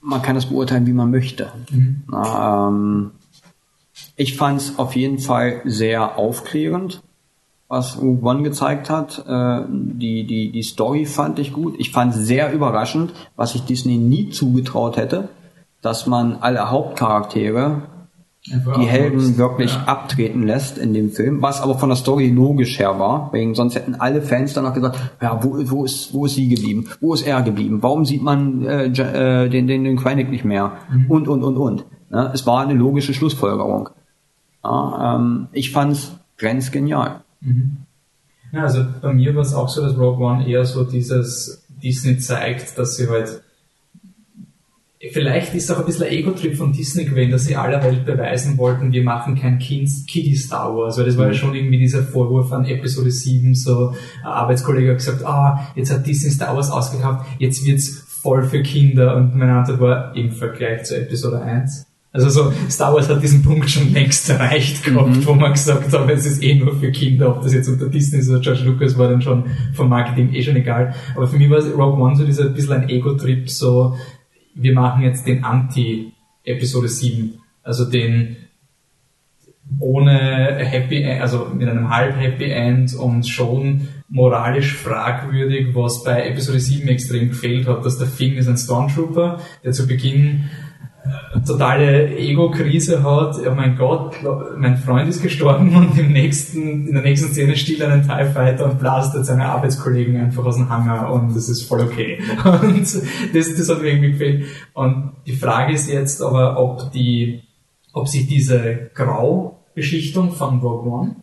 man kann das beurteilen, wie man möchte. Mhm. Na, ähm, ich fand es auf jeden Fall sehr aufklärend, was One gezeigt hat. Äh, die, die, die Story fand ich gut. Ich fand sehr überraschend, was ich Disney nie zugetraut hätte, dass man alle Hauptcharaktere die Helden wirklich ja. abtreten lässt in dem Film, was aber von der Story logisch her war, wegen sonst hätten alle Fans danach gesagt, ja, wo, wo ist wo ist sie geblieben, wo ist er geblieben, warum sieht man äh, äh, den den den Krennic nicht mehr mhm. und und und und. Ja, es war eine logische Schlussfolgerung. Ja, ähm, ich fand's grenzgenial. Mhm. Ja, also bei mir war es auch so, dass Rogue One eher so dieses Disney zeigt, dass sie halt Vielleicht ist auch ein bisschen ein Ego-Trip von Disney gewesen, dass sie aller Welt beweisen wollten, wir machen kein Kiddie Star Wars, weil das war ja mhm. schon irgendwie dieser Vorwurf an Episode 7, so ein Arbeitskollege hat gesagt, ah, jetzt hat Disney Star Wars ausgekauft, jetzt wird's voll für Kinder und meine Antwort war im Vergleich zu Episode 1. Also so, Star Wars hat diesen Punkt schon längst erreicht gehabt, mhm. wo man gesagt hat, es ist eh nur für Kinder, ob das jetzt unter Disney ist oder George Lucas, war dann schon vom Marketing eh schon egal. Aber für mich war Rogue One so dieser ein bisschen ein Ego-Trip, so, wir machen jetzt den Anti-Episode 7, also den ohne Happy End, also mit einem halb Happy End und schon moralisch fragwürdig, was bei Episode 7 extrem gefehlt hat, dass der Finn ist ein Stormtrooper, der zu Beginn totale Ego-Krise hat, oh mein Gott, mein Freund ist gestorben und im nächsten, in der nächsten Szene stiehlt er einen TIE Fighter und blastet seine Arbeitskollegen einfach aus dem Hangar und das ist voll okay. Und das, das hat mir irgendwie gefehlt. Und die Frage ist jetzt aber, ob die, ob sich diese Grau-Beschichtung von Rogue One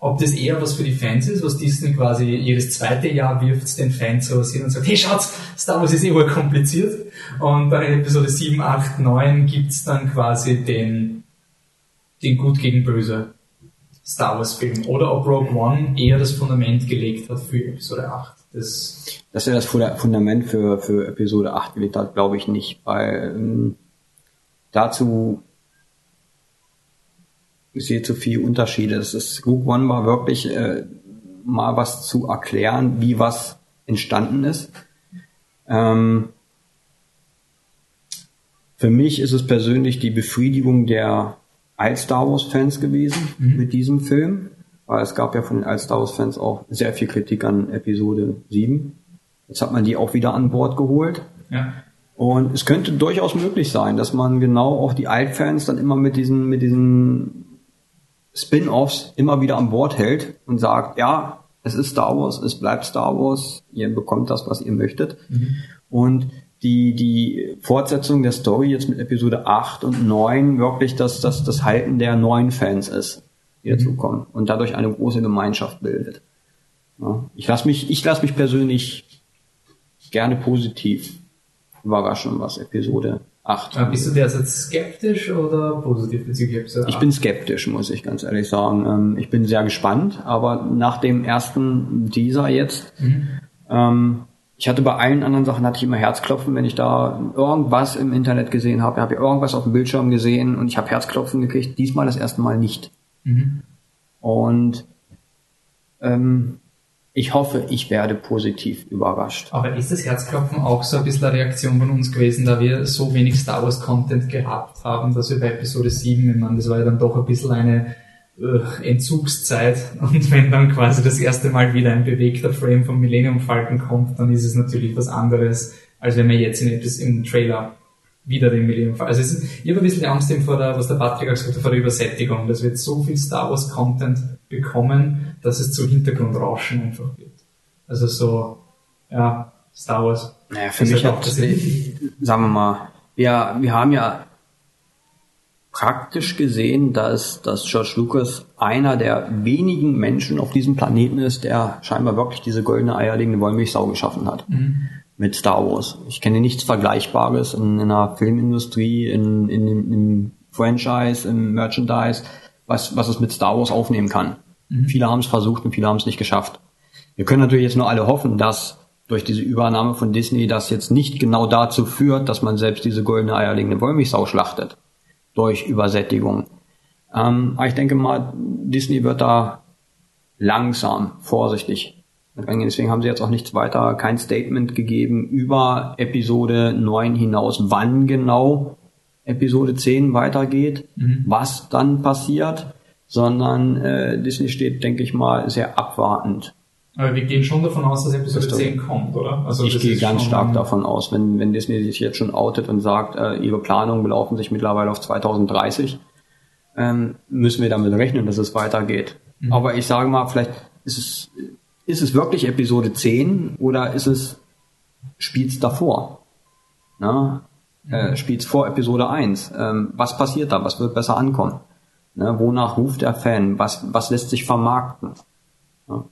ob das eher was für die Fans ist, was Disney quasi jedes zweite Jahr wirft den Fans sowas hin und sagt, hey schaut's, Star Wars ist eh kompliziert. Und bei Episode 7, 8, 9 gibt's dann quasi den, den Gut gegen Böse Star Wars Film. Oder ob Rogue One eher das Fundament gelegt hat für Episode 8. Das Dass er das Fundament für, für Episode 8 gelegt hat, glaube ich nicht, weil ähm, dazu ich sehe zu viele Unterschiede. Das ist, Rogue One war wirklich äh, mal was zu erklären, wie was entstanden ist. Ähm, Für mich ist es persönlich die Befriedigung der Alt-Star Wars-Fans gewesen mhm. mit diesem Film, weil es gab ja von den Alt-Star Wars-Fans auch sehr viel Kritik an Episode 7. Jetzt hat man die auch wieder an Bord geholt. Ja. Und es könnte durchaus möglich sein, dass man genau auch die Altfans dann immer mit diesen, mit diesen Spin-offs immer wieder an Bord hält und sagt, ja, es ist Star Wars, es bleibt Star Wars, ihr bekommt das, was ihr möchtet. Mhm. Und die, die Fortsetzung der Story jetzt mit Episode 8 und 9 wirklich das, das, das Halten der neuen Fans ist, die mhm. kommen und dadurch eine große Gemeinschaft bildet. Ja, ich lasse mich, ich lasse mich persönlich gerne positiv überraschen, was Episode 8. Aber bist du derzeit skeptisch oder positiv bezüglich Episode 8? Ich bin skeptisch, muss ich ganz ehrlich sagen. Ähm, ich bin sehr gespannt, aber nach dem ersten Teaser jetzt, mhm. ähm, ich hatte bei allen anderen Sachen hatte ich immer Herzklopfen, wenn ich da irgendwas im Internet gesehen habe, habe ich irgendwas auf dem Bildschirm gesehen und ich habe Herzklopfen gekriegt. Diesmal das erste Mal nicht. Mhm. Und ähm, ich hoffe, ich werde positiv überrascht. Aber ist das Herzklopfen auch so ein bisschen eine Reaktion von uns gewesen, da wir so wenig Star Wars Content gehabt haben, dass wir bei Episode 7, ich meine, das war ja dann doch ein bisschen eine äh, Entzugszeit und wenn dann quasi das erste Mal wieder ein bewegter Frame vom Millennium Falcon kommt, dann ist es natürlich was anderes, als wenn man jetzt in, im Trailer wieder den Millennium Falcon. Also ist, ich habe ein bisschen Angst vor der, was der Patrick gesagt hat, vor der Übersättigung. Das wird so viel Star Wars Content bekommen, dass es zu Hintergrundrauschen einfach wird. Also so, ja, Star Wars. Naja, für mich hat, sagen wir mal, wir, wir haben ja praktisch gesehen, dass, dass George Lucas einer der wenigen Menschen auf diesem Planeten ist, der scheinbar wirklich diese goldene eierlegende Wollmilchsau geschaffen hat. Mhm. Mit Star Wars. Ich kenne nichts Vergleichbares in, in einer Filmindustrie, in, in, in, im Franchise, im Merchandise, was, was es mit Star Wars aufnehmen kann. Mhm. Viele haben es versucht und viele haben es nicht geschafft. Wir können natürlich jetzt nur alle hoffen, dass durch diese Übernahme von Disney das jetzt nicht genau dazu führt, dass man selbst diese goldene eierlegende Wollmilchsau schlachtet. Durch Übersättigung. Ähm, aber ich denke mal, Disney wird da langsam, vorsichtig Deswegen haben sie jetzt auch nichts weiter, kein Statement gegeben über Episode 9 hinaus, wann genau Episode 10 weitergeht, mhm. was dann passiert, sondern äh, Disney steht, denke ich mal, sehr abwartend. Aber wir gehen schon davon aus, dass Episode das 10 kommt, oder? Also ich gehe ganz stark davon aus, wenn, wenn Disney sich jetzt schon outet und sagt, äh, ihre Planungen belaufen sich mittlerweile auf 2030, ähm, müssen wir damit rechnen, dass es weitergeht. Mhm. Aber ich sage mal, vielleicht ist es, ist es wirklich Episode 10 oder ist es, spielt's davor? Na? Äh, spielt's vor Episode 1? Ähm, was passiert da? Was wird besser ankommen? Ne, wonach ruft der Fan? Was, was lässt sich vermarkten? Ja.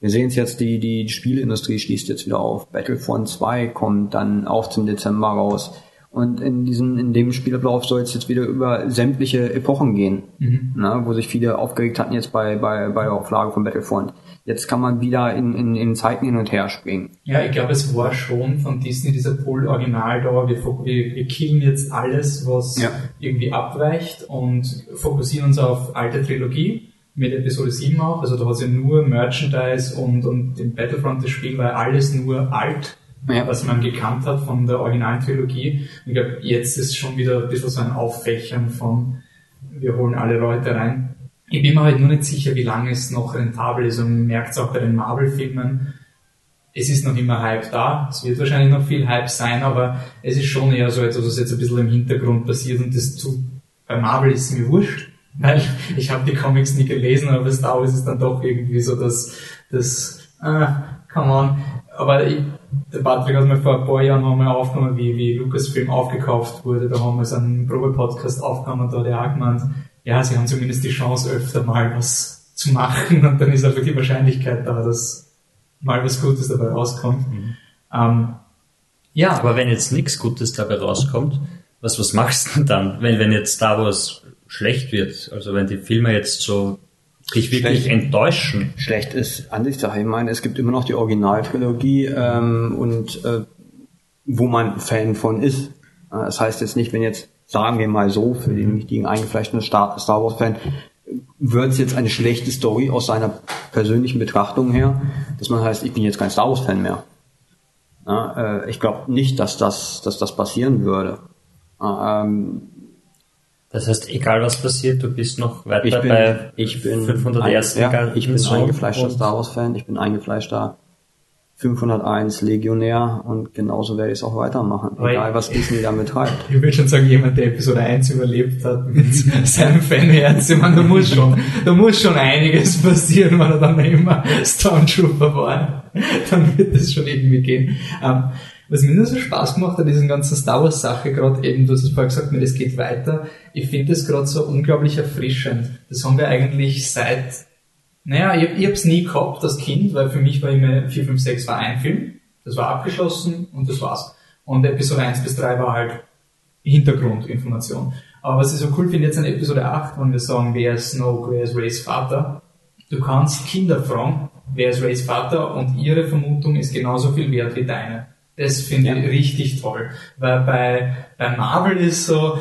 Wir sehen es jetzt, die, die Spielindustrie schließt jetzt wieder auf. Battlefront 2 kommt dann auch zum Dezember raus. Und in diesem, in dem Spielablauf soll es jetzt wieder über sämtliche Epochen gehen, mhm. ne, wo sich viele aufgeregt hatten jetzt bei, bei, bei der Auflage von Battlefront. Jetzt kann man wieder in, in, in Zeiten hin und her springen. Ja, ich glaube, es war schon von Disney dieser Pull Original da. Wir, wir, wir killen jetzt alles, was ja. irgendwie abweicht und fokussieren uns auf alte Trilogie mit Episode 7 auch. Also da hat es ja nur Merchandise und, und den Battlefront das Spiel war alles nur alt ja. was man gekannt hat von der originalen Trilogie. Ich glaube, jetzt ist schon wieder ein bisschen so ein Auffächern von, wir holen alle Leute rein. Ich bin mir halt nur nicht sicher, wie lange es noch rentabel ist und man merkt es auch bei den Marvel-Filmen. Es ist noch immer Hype da. Es wird wahrscheinlich noch viel Hype sein, aber es ist schon eher so etwas, was jetzt ein bisschen im Hintergrund passiert und das zu, bei Marvel ist es mir wurscht, weil ich habe die Comics nie gelesen, aber bei Star Wars ist dann doch irgendwie so, dass das, ah, come on. Aber ich, der Patrick hat mir vor ein paar Jahren mal aufgenommen, wie, wie Lucasfilm aufgekauft wurde. Da haben wir so einen Probe-Podcast aufgenommen, da hat er auch gemeint, ja, sie haben zumindest die Chance, öfter mal was zu machen und dann ist einfach die Wahrscheinlichkeit da, dass mal was Gutes dabei rauskommt. Mhm. Ähm, ja. Aber wenn jetzt nichts Gutes dabei rauskommt, was, was machst du dann, wenn, wenn jetzt Star Wars schlecht wird? Also wenn die Filme jetzt so dich wirklich schlecht, enttäuschen. Schlecht ist Ansichtssache. Ich meine, es gibt immer noch die Originaltrilogie ähm, und äh, wo man Fan von ist. Das heißt jetzt nicht, wenn jetzt, sagen wir mal so, für den richtigen eingefleischten Star, Star Wars-Fan, wird es jetzt eine schlechte Story aus seiner persönlichen Betrachtung her, dass man heißt, ich bin jetzt kein Star Wars-Fan mehr. Ja, äh, ich glaube nicht, dass das, dass das passieren würde. Ähm, das heißt, egal was passiert, du bist noch weiter ich bin, bei ich bin 501. Ein, ja, ich bin eingefleischter Star Wars Fan, ich bin eingefleischter 501 Legionär und genauso werde ich es auch weitermachen, Aber egal was Disney damit treibt. Ich würde schon sagen, jemand, der Episode 1 überlebt hat mit seinem Fanherz, ich meine, da muss schon, da muss schon einiges passieren, wenn er dann immer Stormtrooper war. Dann wird das schon irgendwie gehen. Ähm, was mir nur so Spaß gemacht hat, diesen ganzen Star Wars Sache, gerade eben, du hast es vorher gesagt, mir das geht weiter. Ich finde das gerade so unglaublich erfrischend. Das haben wir eigentlich seit, naja, ich, ich habe es nie gehabt als Kind, weil für mich war immer 4, 5, 6 war ein Film. Das war abgeschlossen und das war's. Und Episode 1 bis 3 war halt Hintergrundinformation. Aber was ich so cool finde jetzt an Episode 8, wenn wir sagen, wer ist Snoke, wer ist Rays Vater, du kannst Kinder fragen, wer ist Rays Vater und ihre Vermutung ist genauso viel wert wie deine. Das finde ich richtig toll. Weil bei, bei Marvel ist so,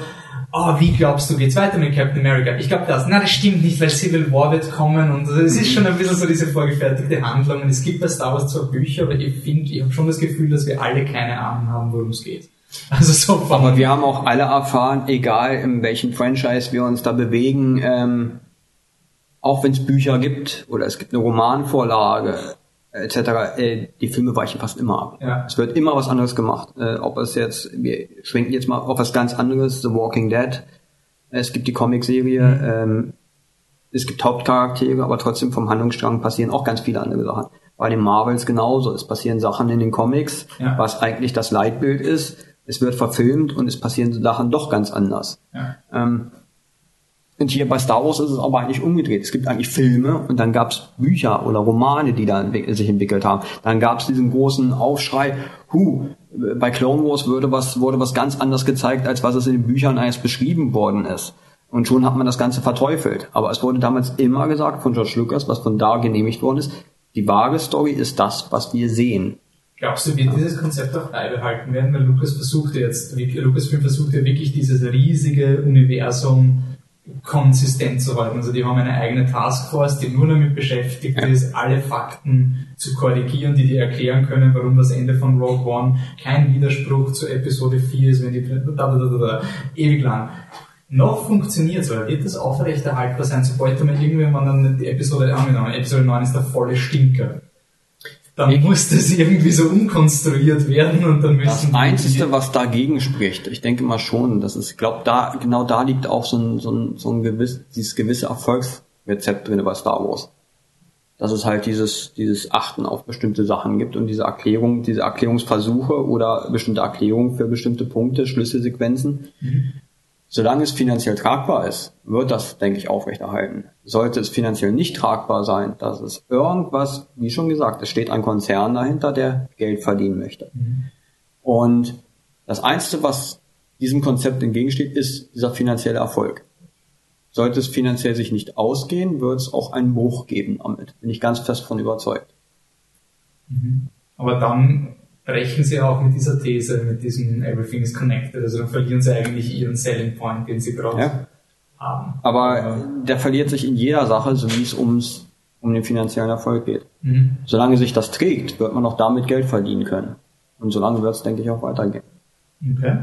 oh, wie glaubst du, geht's weiter mit Captain America? Ich glaube das. Na, das stimmt nicht, weil Civil War wird kommen und es ist schon ein bisschen so diese vorgefertigte Handlung. Und es gibt bei Star Wars zwar Bücher, aber ich finde, ich habe schon das Gefühl, dass wir alle keine Ahnung haben, worum es geht. Also so Aber wir haben auch alle erfahren, egal in welchem Franchise wir uns da bewegen, ähm, auch wenn es Bücher gibt oder es gibt eine Romanvorlage etc., äh, die Filme weichen fast immer ab. Ja. Es wird immer was anderes gemacht. Äh, ob es jetzt, wir schwenken jetzt mal auf was ganz anderes, The Walking Dead. Es gibt die Comicserie, ähm, es gibt Hauptcharaktere, aber trotzdem vom Handlungsstrang passieren auch ganz viele andere Sachen. Bei den Marvels genauso. Es passieren Sachen in den Comics, Ja. was eigentlich das Leitbild ist. Es wird verfilmt und es passieren Sachen doch ganz anders. ja. Ähm, und hier bei Star Wars ist es aber eigentlich umgedreht. Es gibt eigentlich Filme und dann gab es Bücher oder Romane, die da sich entwickelt haben. Dann gab es diesen großen Aufschrei, hu, bei Clone Wars wurde was, wurde was ganz anders gezeigt, als was es in den Büchern eigentlich beschrieben worden ist. Und schon hat man das Ganze verteufelt. Aber es wurde damals immer gesagt von George Lucas, was von da genehmigt worden ist, die wahre Story ist das, was wir sehen. Glaubst du, wird dieses Konzept auch beibehalten werden? Weil Lukas versucht jetzt, Lucasfilm versucht ja wirklich dieses riesige Universum konsistent zu halten. Also die haben eine eigene Taskforce, die nur damit beschäftigt ist, alle Fakten zu korrigieren, die dir erklären können, warum das Ende von Rogue One kein Widerspruch zu Episode 4 ist, wenn die da, da, da, da, da, ewig lang. Noch funktioniert es, weil wird das aufrechterhaltbar sein, sobald man irgendwann dann die Episode angenommen, Episode 9 ist der volle Stinker. Dann muss das irgendwie so umkonstruiert werden und dann müssen Das Einzige, was dagegen spricht, ich denke mal schon, dass es, ich glaube, da, genau da liegt auch so ein, so ein, so ein gewiss, dieses gewisse Erfolgsrezept drin bei Star Wars. Dass es halt dieses, dieses Achten auf bestimmte Sachen gibt und diese Erklärung, diese Erklärungsversuche oder bestimmte Erklärungen für bestimmte Punkte, Schlüsselsequenzen. Solange es finanziell tragbar ist, wird das, denke ich, aufrechterhalten. Sollte es finanziell nicht tragbar sein, dass es irgendwas, wie schon gesagt, es steht ein Konzern dahinter, der Geld verdienen möchte. Und das Einzige, was diesem Konzept entgegensteht, ist dieser finanzielle Erfolg. Sollte es finanziell sich nicht ausgehen, wird es auch einen Bruch geben damit. Bin ich ganz fest von überzeugt. Aber dann brechen sie auch mit dieser These, mit diesem Everything is connected. Also dann verlieren sie eigentlich ihren Selling Point, den sie gerade Ja. haben. Aber der verliert sich in jeder Sache, so wie es ums, um den finanziellen Erfolg geht. Mhm. Solange sich das trägt, wird man auch damit Geld verdienen können. Und solange wird es, denke ich, auch weitergehen. Okay.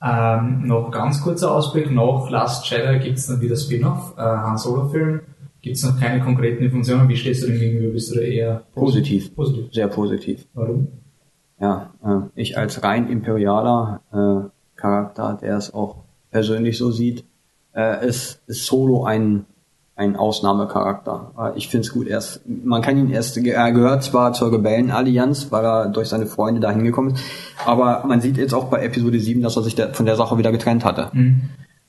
Ähm, noch ganz kurzer Ausblick, nach Last Jedi gibt es dann wieder Spin-off, äh, Han Solo-Film. Gibt es noch keine konkreten Informationen? Wie stehst du dem gegenüber? Bist du da eher Positiv. Positiv. Sehr positiv. Warum? Ja, äh, ich als rein imperialer äh, Charakter, der es auch persönlich so sieht, äh, ist, ist Solo ein ein Ausnahmecharakter. Äh, Ich finde es gut. Er ist, man kann ihn erst, er gehört zwar zur Rebellenallianz, weil er durch seine Freunde da hingekommen ist, aber man sieht jetzt auch bei Episode 7, dass er sich der, von der Sache wieder getrennt hatte Mhm.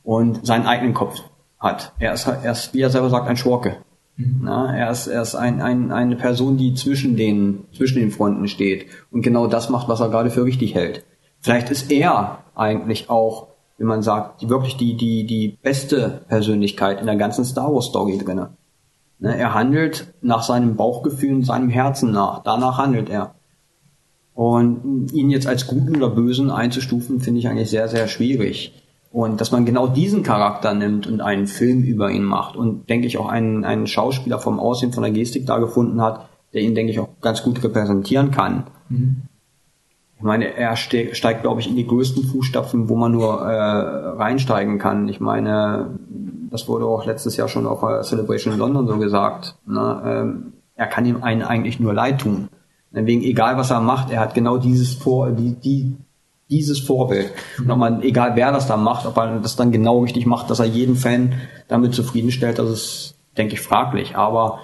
und seinen eigenen Kopf hat. Er ist, er ist wie er selber sagt, ein Schurke. Mhm. Na, er ist, er ist ein, ein, eine Person, die zwischen den, zwischen den Fronten steht und genau das macht, was er gerade für richtig hält. Vielleicht ist er eigentlich auch, wie man sagt, die, wirklich die, die, die beste Persönlichkeit in der ganzen Star Wars Story drinne. Ne, er handelt nach seinem Bauchgefühl und seinem Herzen nach. Danach handelt er. Und ihn jetzt als Guten oder Bösen einzustufen, finde ich eigentlich sehr, sehr schwierig. Und dass man genau diesen Charakter nimmt und einen Film über ihn macht und denke ich auch einen, einen Schauspieler vom Aussehen, von der Gestik da gefunden hat, der ihn, denke ich, auch ganz gut repräsentieren kann. Mhm. ich meine, er ste steigt, glaube ich, in die größten Fußstapfen, wo man nur äh, reinsteigen kann. Ich meine, das wurde auch letztes Jahr schon auf der Celebration in London so gesagt. Ne? Ähm, er kann ihm einen eigentlich nur leid tun. Wegen egal was er macht, er hat genau dieses Vor, die, die, dieses Vorbild. Und ob man, egal wer das da macht, ob er das dann genau richtig macht, dass er jeden Fan damit zufriedenstellt, das ist, denke ich, fraglich. Aber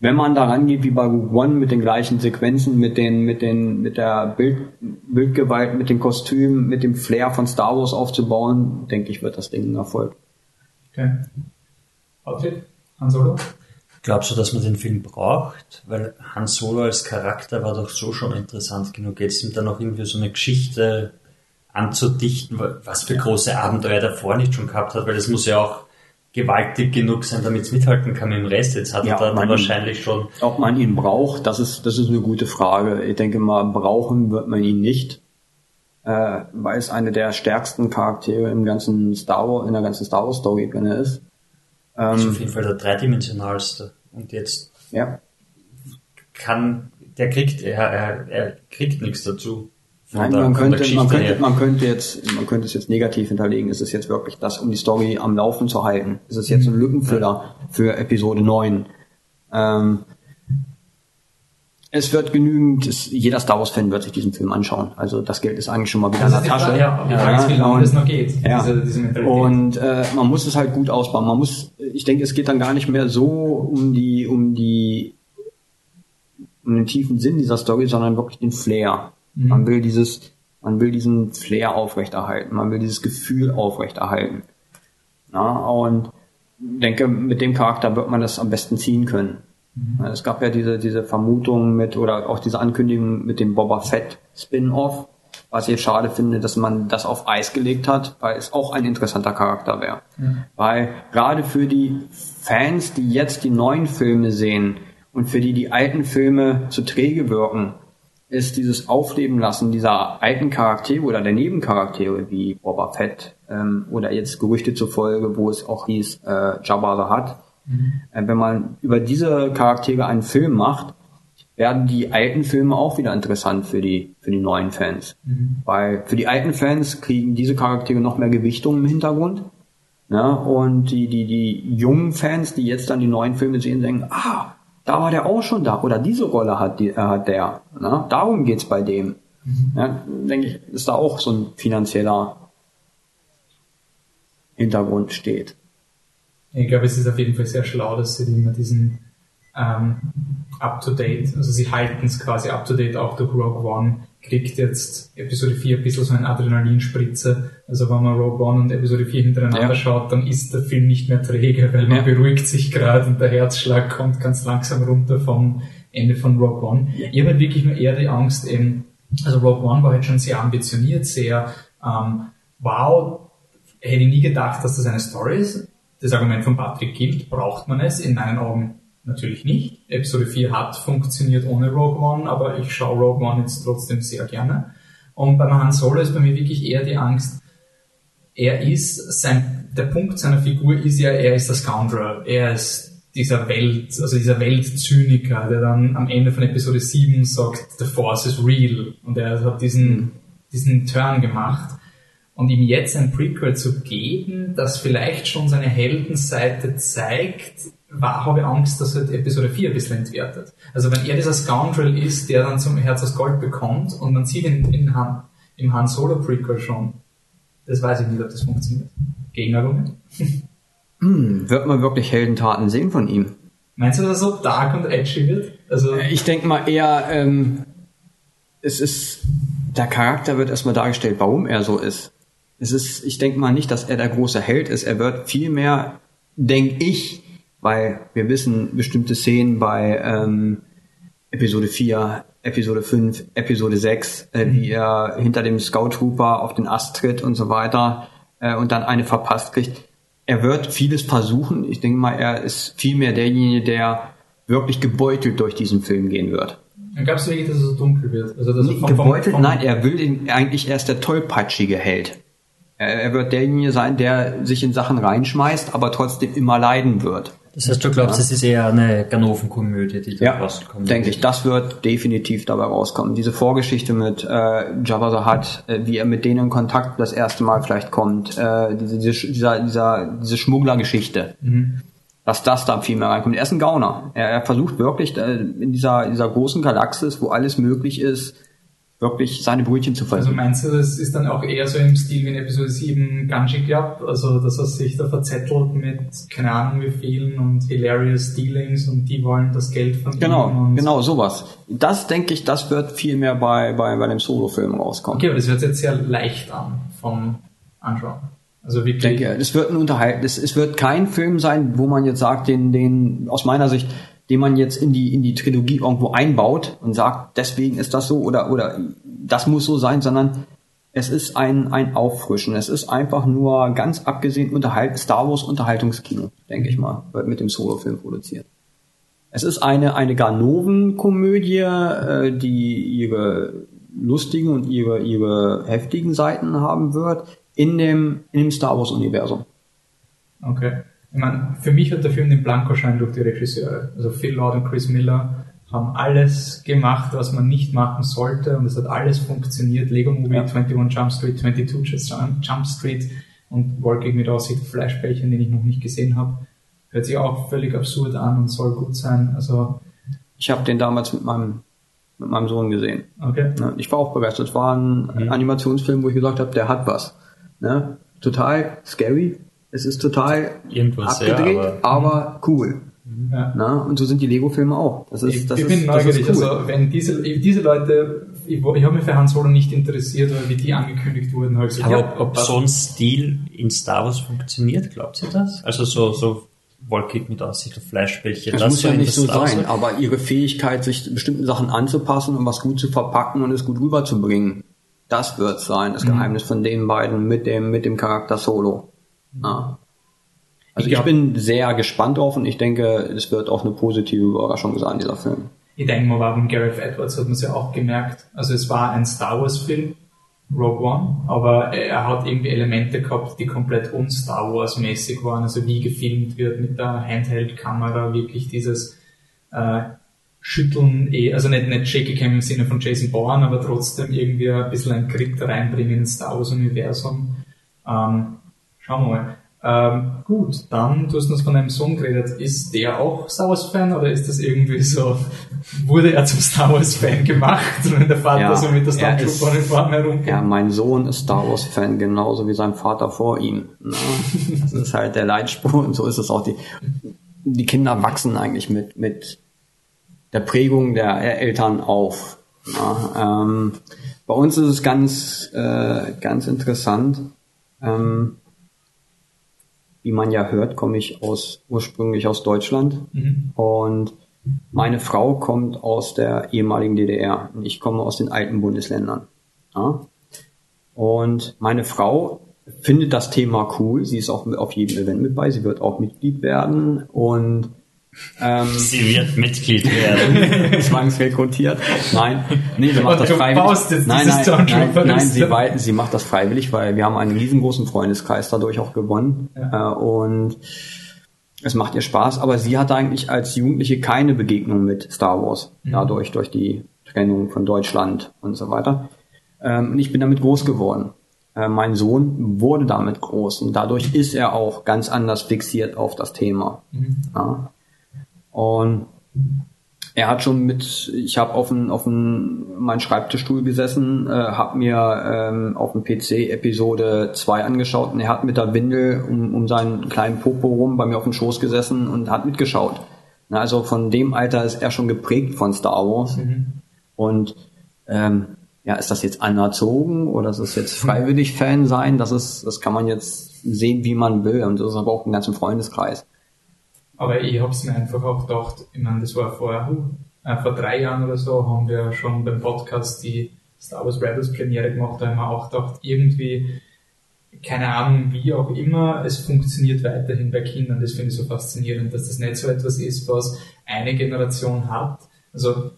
wenn man da rangeht wie bei Rogue One mit den gleichen Sequenzen, mit den, mit den, mit der Bild, Bildgewalt, mit den Kostümen, mit dem Flair von Star Wars aufzubauen, denke ich, wird das Ding ein Erfolg. Okay. Outfit? Han Solo? Glaubst du, dass man den Film braucht? Weil Han Solo als Charakter war doch so schon interessant genug. Jetzt ihm dann noch irgendwie so eine Geschichte anzudichten, was für große Abenteuer er davor nicht schon gehabt hat, weil das muss ja auch gewaltig genug sein, damit es mithalten kann mit dem Rest. Jetzt hat ja, er dann wahrscheinlich schon. Ob man ihn braucht, das ist, das ist eine gute Frage. Ich denke mal, brauchen wird man ihn nicht, äh, weil es eine der stärksten Charaktere im ganzen Star Wars, in der ganzen Star Wars Story drin ist. Ähm, ist auf jeden Fall der dreidimensionalste. Und jetzt ja. kann, der kriegt, er, er, er kriegt nichts dazu. Nein, man könnte, man könnte, man könnte jetzt, man könnte es jetzt negativ hinterlegen. Ist es jetzt wirklich das, um die Story am Laufen zu halten? Ist es jetzt ein Lückenfüller für Episode 9? Ähm, es wird genügend, es, jeder Star Wars Fan wird sich diesen Film anschauen. Also das Geld ist eigentlich schon mal wieder in der Tasche. Ja, die Frage ist, wie lange es noch geht. Ja. Diese, diese und äh, man muss es halt gut ausbauen. Man muss, ich denke, es geht dann gar nicht mehr so um die, um die, um den tiefen Sinn dieser Story, sondern wirklich den Flair. Mhm. Man will dieses, man will diesen Flair aufrechterhalten, man will dieses Gefühl aufrechterhalten. Ja, und denke, mit dem Charakter wird man das am besten ziehen können. Mhm. Es gab ja diese, diese Vermutung mit, oder auch diese Ankündigung mit dem Boba Fett Spin-off, was ich schade finde, dass man das auf Eis gelegt hat, weil es auch ein interessanter Charakter wäre. Mhm. Weil gerade für die Fans, die jetzt die neuen Filme sehen und für die die alten Filme zu träge wirken, ist dieses Aufleben lassen dieser alten Charaktere oder der Nebencharaktere wie Boba Fett ähm, oder jetzt Gerüchte zufolge, wo es auch hieß äh, Jabba the Hutt. Mhm. Äh, wenn man über diese Charaktere einen Film macht, werden die alten Filme auch wieder interessant für die für die neuen Fans, mhm. weil für die alten Fans kriegen diese Charaktere noch mehr Gewichtung im Hintergrund. Ne? und die, die, die jungen Fans, die jetzt dann die neuen Filme sehen, denken, ah, da war der auch schon da oder diese Rolle hat, die, äh, hat der. Ne? Darum geht's bei dem. Mhm. Ja, denke ich, ist da auch so ein finanzieller Hintergrund steht. Ich glaube, es ist auf jeden Fall sehr schlau, dass sie immer diesen ähm, up-to-date, also sie halten es quasi up-to-date auch durch Rogue One, kriegt jetzt Episode 4 ein bisschen so eine Adrenalinspritze. Also wenn man Rogue One und Episode 4 hintereinander ja. schaut, dann ist der Film nicht mehr träge, weil man ja. beruhigt sich gerade und der Herzschlag kommt ganz langsam runter vom Ende von Rogue One. Ja. Ich habe halt wirklich nur eher die Angst eben, also Rogue One war halt schon sehr ambitioniert, sehr ähm, wow, hätte ich nie gedacht, dass das eine Story ist. Das Argument von Patrick gilt, braucht man es? In meinen Augen natürlich nicht. Episode 4 hat funktioniert ohne Rogue One, aber ich schaue Rogue One jetzt trotzdem sehr gerne. Und beim Han Solo ist bei mir wirklich eher die Angst, er ist, sein, der Punkt seiner Figur ist ja, er ist der Scoundrel, er ist dieser Welt, also dieser Weltzyniker, der dann am Ende von Episode 7 sagt, the Force is real. Und er hat diesen, diesen Turn gemacht. Und ihm jetzt ein Prequel zu geben, das vielleicht schon seine Heldenseite zeigt, war, habe ich Angst, dass halt Episode 4 ein bisschen entwertet. Also wenn er dieser Scoundrel ist, der dann zum Herz aus Gold bekommt und man sieht ihn in Han, im Han Solo Prequel schon, das weiß ich nicht, ob das funktioniert. Gegenargument? Hm, wird man wirklich Heldentaten sehen von ihm? Meinst du, dass er so dark und edgy wird? Also äh, ich denke mal eher, ähm, es ist, der Charakter wird erstmal dargestellt, warum er so ist. Es ist, ich denke mal nicht, dass er der große Held ist. Er wird vielmehr, denke ich, weil wir wissen bestimmte Szenen bei ähm, Episode 4, Episode 5, Episode 6, äh, wie er hinter dem Scout Trooper auf den Ast tritt und so weiter äh, und dann eine verpasst kriegt. Er wird vieles versuchen. Ich denke mal, er ist vielmehr derjenige, der wirklich gebeutelt durch diesen Film gehen wird. Dann gab es wirklich, dass es so dunkel wird. Also dass vom, gebeutelt? Vom, Nein, er will ihn, eigentlich erst der tollpatschige Held. Er, er wird derjenige sein, der sich in Sachen reinschmeißt, aber trotzdem immer leiden wird. Das heißt, du glaubst, es ist eher eine Ganoven-Komödie, die da Ja, rauskommt? denke ich. Das wird definitiv dabei rauskommen. Diese Vorgeschichte mit äh, Jabba the Hutt, äh, wie er mit denen in Kontakt das erste Mal vielleicht kommt, äh, diese, diese, dieser, dieser, diese Schmugglergeschichte, dass das da viel mehr reinkommt. Er ist ein Gauner. Er, er versucht wirklich äh, in dieser, dieser großen Galaxis, wo alles möglich ist, wirklich seine Brötchen zu Also verdienen. meinst du, das ist dann auch eher so im Stil wie in Episode 7 Gunji Club? Also, dass er sich da verzettelt mit keine Ahnung wie vielen und hilarious Dealings und die wollen das Geld von Genau, genau, sowas. Das denke ich, das wird viel mehr bei, bei, bei dem Solo-Film rauskommen. Okay, aber das hört sich jetzt sehr leicht an vom Anschauen. Also Ich wirklich. denke, es wird ein Unterhalt, es, es wird kein Film sein, wo man jetzt sagt, den, den, aus meiner Sicht, den man jetzt in die, in die Trilogie irgendwo einbaut und sagt, deswegen ist das so oder, oder das muss so sein, sondern es ist ein, ein Auffrischen. Es ist einfach nur ganz abgesehen Unterhalt, Star Wars Unterhaltungskino, denke ich mal, wird mit dem Solo-Film produziert. Es ist eine, eine Ganoven-Komödie, äh, die ihre lustigen und ihre, ihre heftigen Seiten haben wird in dem, in dem Star Wars-Universum. Okay. Ich meine, für mich hat der Film den Blankoschein durch die Regisseure. Also Phil Lord und Chris Miller haben alles gemacht, was man nicht machen sollte und es hat alles funktioniert. Lego Movie, Ja. 21 Jump Street, 22 Jump Street und Wolkig mit Aussicht Flashbällchen, den ich noch nicht gesehen habe. Hört sich auch völlig absurd an und soll gut sein. Also, Ich habe den damals mit meinem, mit meinem Sohn gesehen. okay. Ne? Ich war auch begeistert. Es war ein Animationsfilm, wo ich gesagt habe, der hat was. Ne? Total scary. Es ist total Irgendwas, ja, abgedreht, aber- aber, cool. Ja. Ne? Und so sind die Lego-Filme auch. Das ist, Ich, das ich ist, bin das neugierig. ist cool. Also, wenn diese, diese Leute, ich, ich habe mich für Han Solo nicht interessiert, aber wie die angekündigt wurden, habe ich gesagt, Aber ja, ob, ob so ein Stil in Star Wars funktioniert, glaubt ihr das? Also so, so wolkig mit Aussicht auf Flashbällchen. Das muss ja in nicht das so Star sein, aber ihre Fähigkeit, sich bestimmten Sachen anzupassen und was gut zu verpacken und es gut rüberzubringen, das wird sein, das Geheimnis von den beiden mit dem, mit dem Charakter Solo. Ja. Also Ich ich, glaub- bin sehr gespannt drauf und ich denke, es wird auch eine positive Überraschung sein, dieser Film. Ich denke mal, beim Gareth Edwards hat man es ja auch gemerkt. Also es war ein Star Wars Film, Rogue One, aber er hat irgendwie Elemente gehabt, die komplett un-Star Wars mäßig waren. Also wie gefilmt wird mit der Handheld-Kamera, wirklich dieses äh, Schütteln, eh, also nicht, nicht Shaky Cam im Sinne von Jason Bourne, aber trotzdem irgendwie ein bisschen ein Grit reinbringen ins Star Wars Universum. Ähm, schauen wir mal. Ähm, gut, dann, du hast uns von deinem Sohn geredet. Ist der auch Star Wars Fan oder ist das irgendwie so, wurde er zum Star Wars Fan gemacht, wenn der Vater Ja, so mit der er Stormtrooper in Form herumgeht? Ja, mein Sohn ist Star Wars Fan genauso wie sein Vater vor ihm. Das ist halt der Leitspruch und so ist es auch. Die, die Kinder wachsen eigentlich mit, mit der Prägung der Eltern auf. Ja, ähm, bei uns ist es ganz, äh, ganz interessant. Ähm, wie man ja hört, komme ich aus, ursprünglich aus Deutschland. Mhm. Und meine Frau kommt aus der ehemaligen DDR und ich komme aus den alten Bundesländern. Ja? Und meine Frau findet das Thema cool. Sie ist auch auf jedem Event mit bei. Sie wird auch Mitglied werden und ähm, Sie wird Mitglied werden. zwangsrekrutiert. Nein, nee, sie macht Und das freiwillig. baust jetzt nein, nein, nein, nein, sie, wei- sie macht das freiwillig, weil wir haben einen riesengroßen Freundeskreis dadurch auch gewonnen. Ja. Äh, und es macht ihr Spaß, aber sie hatte eigentlich als Jugendliche keine Begegnung mit Star Wars. Mhm. Dadurch, durch die Trennung von Deutschland und so weiter. Ähm, und ich bin damit groß geworden. Äh, mein Sohn wurde damit groß und dadurch ist er auch ganz anders fixiert auf das Thema. Mhm. Ja. Und er hat schon mit, ich habe auf dem auf meinen Schreibtischstuhl gesessen, äh, habe mir ähm, auf dem PC Episode 2 angeschaut und er hat mit der Windel um, um seinen kleinen Popo rum bei mir auf dem Schoß gesessen und hat mitgeschaut. Na, also von dem Alter ist er schon geprägt von Star Wars. Und ähm, ja, ist das jetzt anerzogen oder ist es jetzt freiwillig Fan sein? Das ist, das kann man jetzt sehen, wie man will. Und das ist aber auch im ganzen Freundeskreis. Aber ich habe es mir einfach auch gedacht, ich meine, das war vor, äh, vor drei Jahren oder so, haben wir schon beim Podcast die Star Wars Rebels Premiere gemacht, da haben wir auch gedacht, irgendwie, keine Ahnung, wie auch immer, es funktioniert weiterhin bei Kindern. Das finde ich so faszinierend, dass das nicht so etwas ist, was eine Generation hat. Also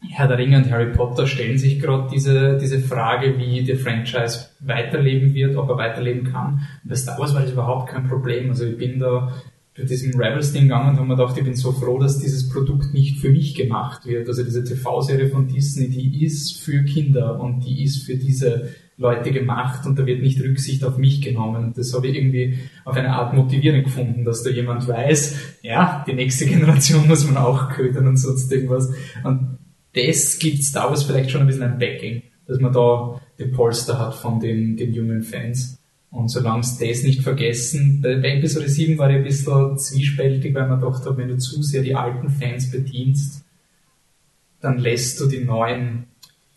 Herr der Ringe und Harry Potter stellen sich gerade diese, diese Frage, wie der Franchise weiterleben wird, ob er weiterleben kann. Und bei Star Wars war das überhaupt kein Problem. Also ich bin da bei diesem Rebels-Ding gegangen und haben mir gedacht, ich bin so froh, dass dieses Produkt nicht für mich gemacht wird. Also diese TV-Serie von Disney, die ist für Kinder und die ist für diese Leute gemacht und da wird nicht Rücksicht auf mich genommen. Das habe ich irgendwie auf eine Art motivierend gefunden, dass da jemand weiß, ja, die nächste Generation muss man auch ködern und sonst irgendwas. Und das gibt Star Wars vielleicht schon ein bisschen ein Backing, dass man da den Polster hat von den, den jungen Fans. Und solange sie das nicht vergessen, bei, bei Episode 7 war ich ein bisschen zwiespältig, weil man gedacht hat, wenn du zu sehr die alten Fans bedienst, dann lässt du die neuen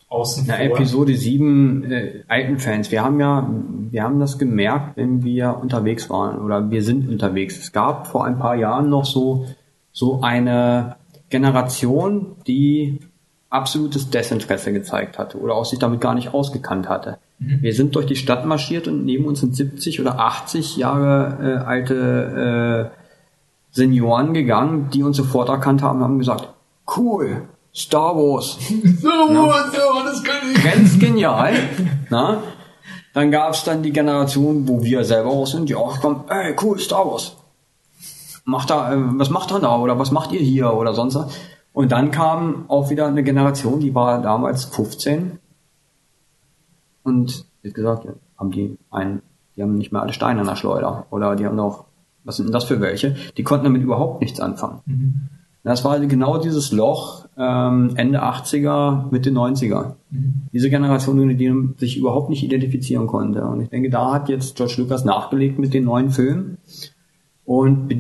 außen Na, vor. Episode 7, äh, alten Fans, wir haben ja, wir haben das gemerkt, wenn wir unterwegs waren oder wir sind unterwegs. Es gab vor ein paar Jahren noch so, so eine Generation, die absolutes Desinteresse gezeigt hatte oder auch sich damit gar nicht ausgekannt hatte. Wir sind durch die Stadt marschiert und neben uns sind 70 oder 80 Jahre äh, alte äh, Senioren gegangen, die uns sofort erkannt haben und haben gesagt, cool, Star Wars, So, so, das kann ich. ganz genial. Na? Dann gab's dann die Generation, wo wir selber raus sind, die auch kommen, ey, cool, Star Wars. Macht da, äh, was macht er da oder was macht ihr hier oder sonst was? Und dann kam auch wieder eine Generation, die war damals 15 und wie gesagt, haben die einen, die haben nicht mehr alle Steine in der Schleuder oder die haben noch, was sind denn das für welche? Die konnten damit überhaupt nichts anfangen. Das war genau dieses Loch ähm, Ende 80er, Mitte 90er. Diese Generation, mit der man sich überhaupt nicht identifizieren konnte. Und ich denke, da hat jetzt George Lucas nachgelegt mit den neuen Filmen und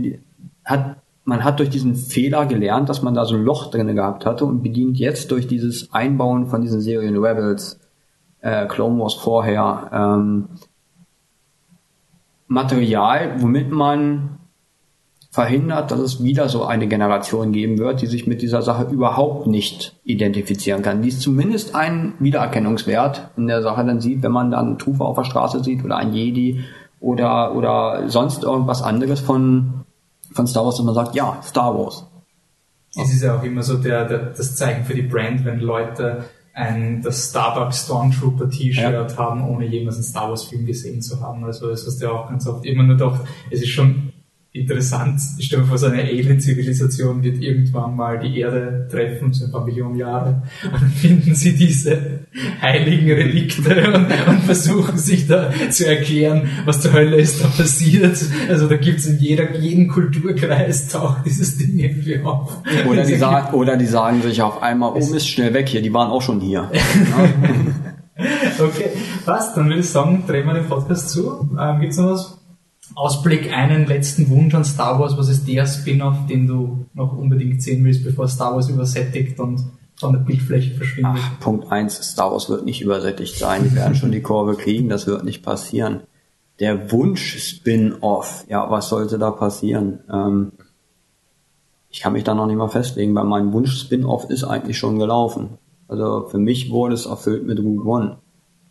hat man hat durch diesen Fehler gelernt, dass man da so ein Loch drinne gehabt hatte und bedient jetzt durch dieses Einbauen von diesen Serien Rebels, äh, Clone Wars vorher, ähm, Material, womit man verhindert, dass es wieder so eine Generation geben wird, die sich mit dieser Sache überhaupt nicht identifizieren kann. Die es zumindest einen Wiedererkennungswert in der Sache dann sieht, wenn man dann Tufa auf der Straße sieht oder ein Jedi oder, oder sonst irgendwas anderes von, von Star Wars, und man sagt, ja, Star Wars. Es ist ja auch immer so der, der, das Zeichen für die Brand, wenn Leute ein, das Starbucks Stormtrooper T-Shirt haben, ohne jemals einen Star Wars Film gesehen zu haben. Also das hast du ja auch ganz oft immer nur gedacht, es ist schon interessant. Ich stelle mir vor, so eine Alien-Zivilisation wird irgendwann mal die Erde treffen, so ein paar Millionen Jahre, und dann finden sie diese heiligen Relikte und, und versuchen sich da zu erklären, was zur Hölle ist da passiert. Also da gibt's in jeder, jeden Kulturkreis taucht dieses Ding irgendwie auf. Oder die, sagen, oder die sagen sich auf einmal, oh Mist, schnell weg hier, die waren auch schon hier. Okay, passt. Dann würde ich sagen, drehen wir den Podcast zu. Ähm, gibt's noch was? Ausblick, einen letzten Wunsch an Star Wars. Was ist der Spin-off, den du noch unbedingt sehen willst, bevor Star Wars übersättigt und von der Bildfläche verschwindet? Ach, Punkt eins: Star Wars wird nicht übersättigt sein. Die werden schon die Kurve kriegen, das wird nicht passieren. Der Wunsch Spin-off, ja, was sollte da passieren? Ähm, ich kann mich da noch nicht mal festlegen, weil mein Wunsch Spin-off ist eigentlich schon gelaufen. Also für mich wurde es erfüllt mit Rogue One.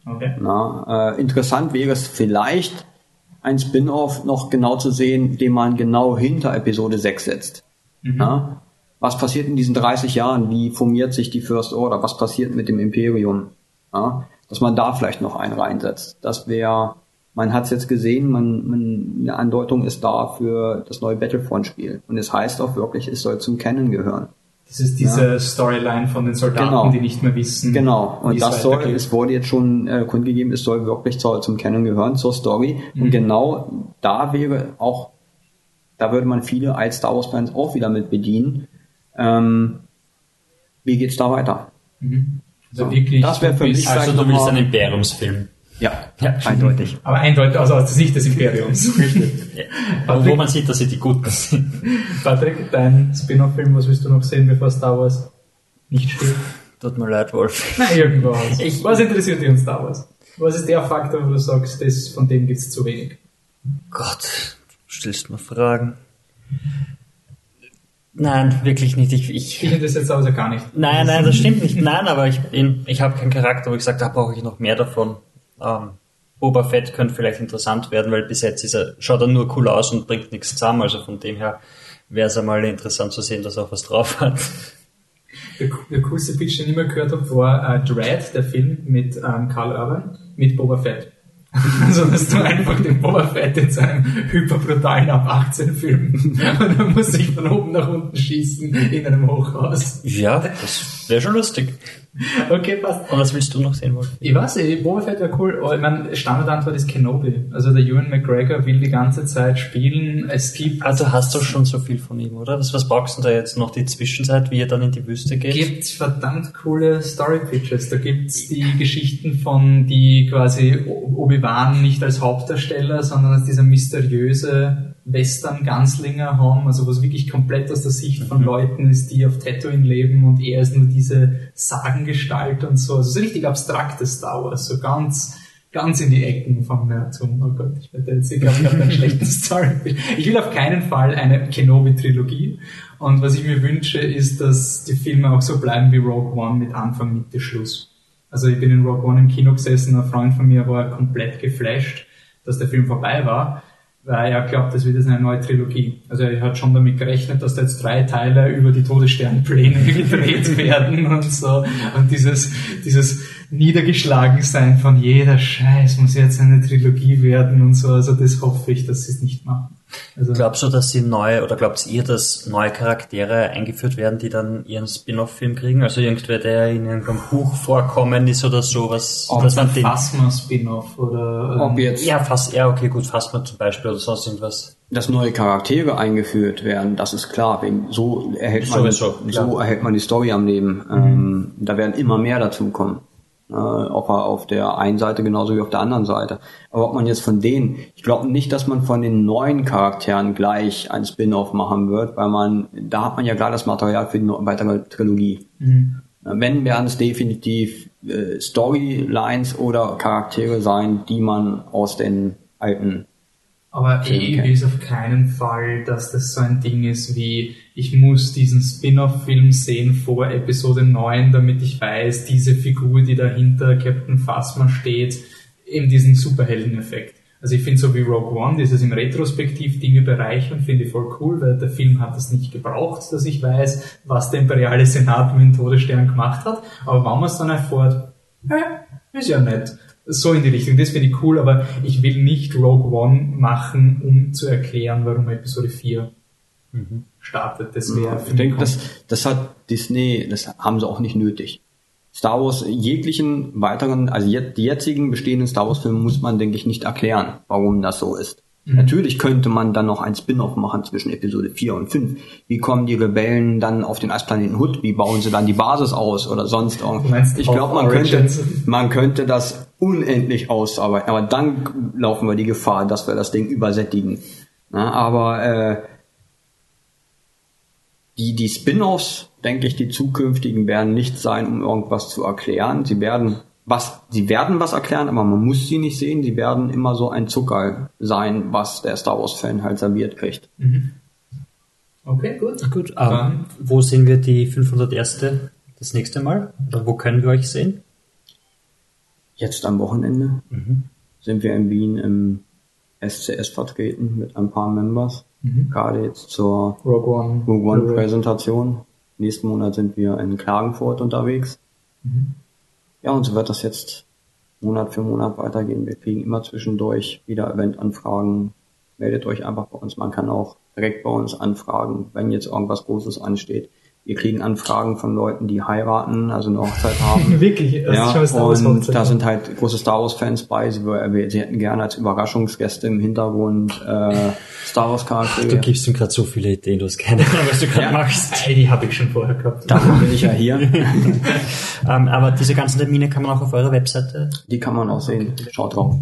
Okay. Na, äh, interessant wäre es vielleicht, ein Spin-off noch genau zu sehen, den man genau hinter Episode 6 setzt. Na? Was passiert in diesen 30 Jahren? Wie formiert sich die First Order? Was passiert mit dem Imperium? Ja? Dass man da vielleicht noch einen reinsetzt. Das wäre, man hat es jetzt gesehen, man, man, eine Andeutung ist da für das neue Battlefront-Spiel. Und es heißt auch wirklich, es soll zum Canon gehören. Das ist diese Storyline von den Soldaten, Genau. die nicht mehr wissen. Genau, wie und es das soll, es wurde jetzt schon äh, kundgegeben, es soll wirklich zur, zum Canon gehören, zur Story. Mhm. Und genau da wäre auch, da würde man viele als Star Wars Fans auch wieder mit bedienen. Ähm, wie geht's da weiter? Mhm. Also wirklich. Das wäre für du mich Also du willst einen Imperiumsfilm. Ja, Ja. eindeutig. Aber eindeutig, also aus der Sicht des Imperiums. Ja. Wo man sieht, dass sie die Guten sind. Patrick, dein Spin-off-Film, was willst du noch sehen, bevor Star Wars nicht steht? Tut mir leid, Wolf. Nein, irgendwo aus. Ich- Was interessiert dich an Star Wars? Was ist der Faktor, wo du sagst, das, von dem gibt's zu wenig? Gott, du stellst mir Fragen. Nein, wirklich nicht. Ich, ich, Ich interessiert es also gar nicht. nein, nein, das stimmt nicht. Nein, aber ich bin, ich habe keinen Charakter, wo ich habe, da brauche ich noch mehr davon. Ähm, Boba Fett könnte vielleicht interessant werden, weil bis jetzt ist er, schaut er nur cool aus und bringt nichts zusammen. Also von dem her wäre es einmal interessant zu sehen, dass er auch was drauf hat. Der, der coolste Pitch, den ich immer gehört habe, war äh, Dread, der Film mit ähm, Carl Urban, mit Boba Fett. Also, dass du einfach den Boba Fett in seinem hyperbrutalen ab 18 Film und dann muss sich von oben nach unten schießen in einem Hochhaus. Ja, das wäre schon lustig. Okay, passt. Und was willst du noch sehen wollen? Ich weiß nicht, Boba Fett wäre cool. Aber ich meine, Standardantwort ist Kenobi. Also der Ewan McGregor will die ganze Zeit spielen. Es gibt Also hast du schon so viel von ihm, oder? Was, was brauchst du da jetzt noch die Zwischenzeit, wie er dann in die Wüste geht? gibt verdammt coole Story Pitches. Da gibt's die Geschichten von, die quasi Obi-Wan nicht als Hauptdarsteller, sondern als dieser mysteriöse Western-Ganzlinger haben, also was wirklich komplett aus der Sicht von Leuten ist, die auf Tatooine leben und er ist nur diese Sagengestalt und so. Also so richtig abstraktes Star Wars, so ganz ganz in die Ecken vom Nerdtum. Oh Gott, ich werde jetzt, ich glaube, ich habe einen schlechten Story. Ich will auf keinen Fall eine Kenobi-Trilogie. Und was ich mir wünsche, ist, dass die Filme auch so bleiben wie Rogue One mit Anfang, Mitte, Schluss. Also ich bin in Rogue One im Kino gesessen, ein Freund von mir war komplett geflasht, dass der Film vorbei war, weil er glaubt, das wird jetzt eine neue Trilogie. Also er hat schon damit gerechnet, dass da jetzt drei Teile über die Todessternpläne gedreht werden und so. Und dieses, dieses Niedergeschlagensein von jeder Scheiß muss jetzt eine Trilogie werden und so. Also das hoffe ich, dass sie es nicht machen. Also, Glaubst du, dass sie neue, oder glaubt ihr, dass neue Charaktere eingeführt werden, die dann ihren Spin-off-Film kriegen? Also irgendwer, der in irgendeinem Buch vorkommen ist oder sowas? ob dass man den, Phasma-Spin-off oder ähm, Ob jetzt ja, fast, ja, okay, gut, fast mal zum Beispiel oder sonst irgendwas. dass neue Charaktere eingeführt werden, das ist klar. Wegen, so erhält man, Sowieso, so erhält man die Story am Leben. Ähm, da werden immer mehr dazukommen. Äh, ob er auf der einen Seite genauso wie auf der anderen Seite. Aber ob man jetzt von denen, ich glaube nicht, dass man von den neuen Charakteren gleich ein Spin-off machen wird, weil man, da hat man ja klar das Material für die weitere Trilogie. Mhm. Wenn werden es definitiv äh, Storylines oder Charaktere sein, die man aus den alten Aber ich will auf keinen Fall, dass das so ein Ding ist wie, ich muss diesen Spin-off-Film sehen vor Episode 9, damit ich weiß, diese Figur, die dahinter Captain Phasma steht, eben diesen Superhelden-Effekt. Also ich finde so wie Rogue One, dieses im Retrospektiv Dinge bereichern, finde ich voll cool, weil der Film hat das nicht gebraucht, dass ich weiß, was der imperiale Senat mit dem Todesstern gemacht hat. Aber wenn man es dann erfährt, äh, ist ja nett. So in die Richtung, das finde ich cool, aber ich will nicht Rogue One machen, um zu erklären, warum Episode 4 startet. Das wäre für Ich denke, das, das hat Disney, das haben sie auch nicht nötig. Star Wars, jeglichen weiteren, also jetzt, die jetzigen bestehenden Star Wars Filme muss man, denke ich, nicht erklären, warum das so ist. Natürlich könnte man dann noch ein Spin-off machen zwischen Episode 4 und 5. Wie kommen die Rebellen dann auf den Eisplaneten Hood? Wie bauen sie dann die Basis aus oder sonst irgendwas? Ich glaube, man könnte, man könnte das unendlich ausarbeiten, aber dann laufen wir die Gefahr, dass wir das Ding übersättigen. Na, aber äh, die, die Spin-offs, denke ich, die zukünftigen werden nicht sein, um irgendwas zu erklären. Sie werden was, sie werden was erklären, aber man muss sie nicht sehen. Sie werden immer so ein Zucker sein, was der Star Wars Fan halt serviert kriegt. Okay, gut. Gut, Dann- ähm, wo sehen wir die 501. das nächste Mal? Oder wo können wir euch sehen? Jetzt am Wochenende sind wir in Wien im SCS vertreten mit ein paar Members. Gerade jetzt zur Rogue One. Rogue One. Präsentation. Nächsten Monat sind wir in Klagenfurt unterwegs. Ja, und so wird das jetzt Monat für Monat weitergehen. Wir kriegen immer zwischendurch wieder Eventanfragen. Meldet euch einfach bei uns. Man kann auch direkt bei uns anfragen, wenn jetzt irgendwas Großes ansteht. Wir kriegen Anfragen von Leuten, die heiraten, also eine Hochzeit haben. Wirklich, Ja, schon Star Wars und da sind halt große Star Wars Fans bei. Sie, sie hätten gerne als Überraschungsgäste im Hintergrund äh, Star Wars Du gibst ihm gerade so viele Ideen, du hast keine Ahnung, was du gerade machst. Ey, die habe ich schon vorher gehabt. Dafür bin ich ja hier. Ähm, aber diese ganzen Termine kann man auch auf eurer Webseite. Die kann man auch sehen. Schaut drauf.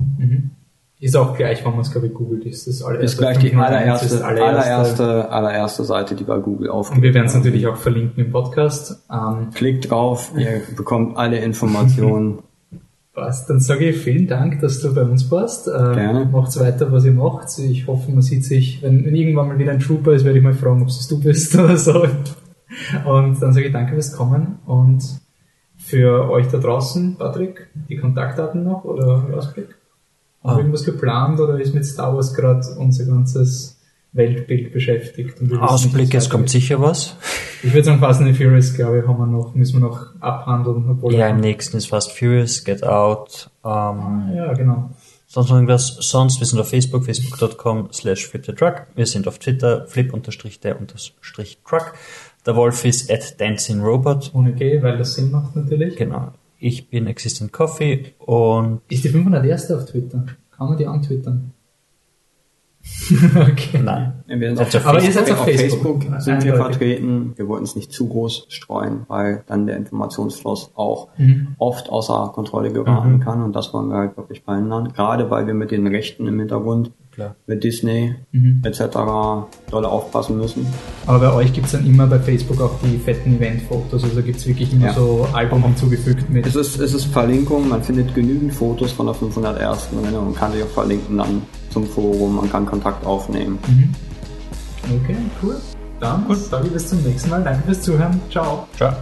Ist auch gleich, wenn man es, glaube ich, googelt, ist das allererste. Ist gleich die 501 ist allererste, allererste. allererste, allererste Seite, die bei Google Und aufgeht. wir werden es natürlich auch verlinken im Podcast. Ähm, Klickt drauf, ihr bekommt alle Informationen. passt. Dann sage ich vielen Dank, dass du bei uns warst. Äh, Gerne. Macht's weiter, was ihr macht. Ich hoffe, man sieht sich, wenn, wenn irgendwann mal wieder ein Trooper ist, werde ich mal fragen, ob es du bist oder so. Und dann sage ich danke fürs Kommen und für euch da draußen, Patrick, die Kontaktdaten noch oder Ausblick? Haben wir Ah. irgendwas geplant oder ist mit Star Wars gerade unser ganzes Weltbild beschäftigt? Ausblick, es kommt sicher was. Ich würde sagen, Fast and Furious, glaube ich, haben wir noch, müssen wir noch abhandeln. Obwohl Ja, im nächsten ist Fast Furious, Get Out. Ähm, ja, genau. Sonst irgendwas? Sonst, wir sind auf Facebook, facebook.com slash flipthetruck. Wir sind auf Twitter, flip-der-truck. Der Wolf ist at dancing-robot. Ohne G, weil das Sinn macht natürlich. Genau. Ich bin Existent Coffee und... Ist die 501. auf Twitter? Kann man die antwittern? okay. Nein. Wir sind auf, Aber ihr seid auf Facebook. Facebook sind wir vertreten. Wir wollten es nicht zu groß streuen, weil dann der Informationsfluss auch mhm. oft außer Kontrolle geraten mhm. kann und das wollen wir halt wirklich verhindern. Gerade weil wir mit den Rechten im Hintergrund Klar. mit Disney mhm. etc. doll aufpassen müssen. Aber bei euch gibt es dann immer bei Facebook auch die fetten Event-Fotos, also gibt es wirklich immer ja. so Album hinzugefügt mit. Es ist, es ist Verlinkung, man findet genügend Fotos von der 501. und kann sich auch verlinken dann zum Forum, man kann Kontakt aufnehmen. Mhm. Okay, cool. Dann, Gut. sage ich bis zum nächsten Mal. Danke fürs Zuhören. Ciao. Ciao.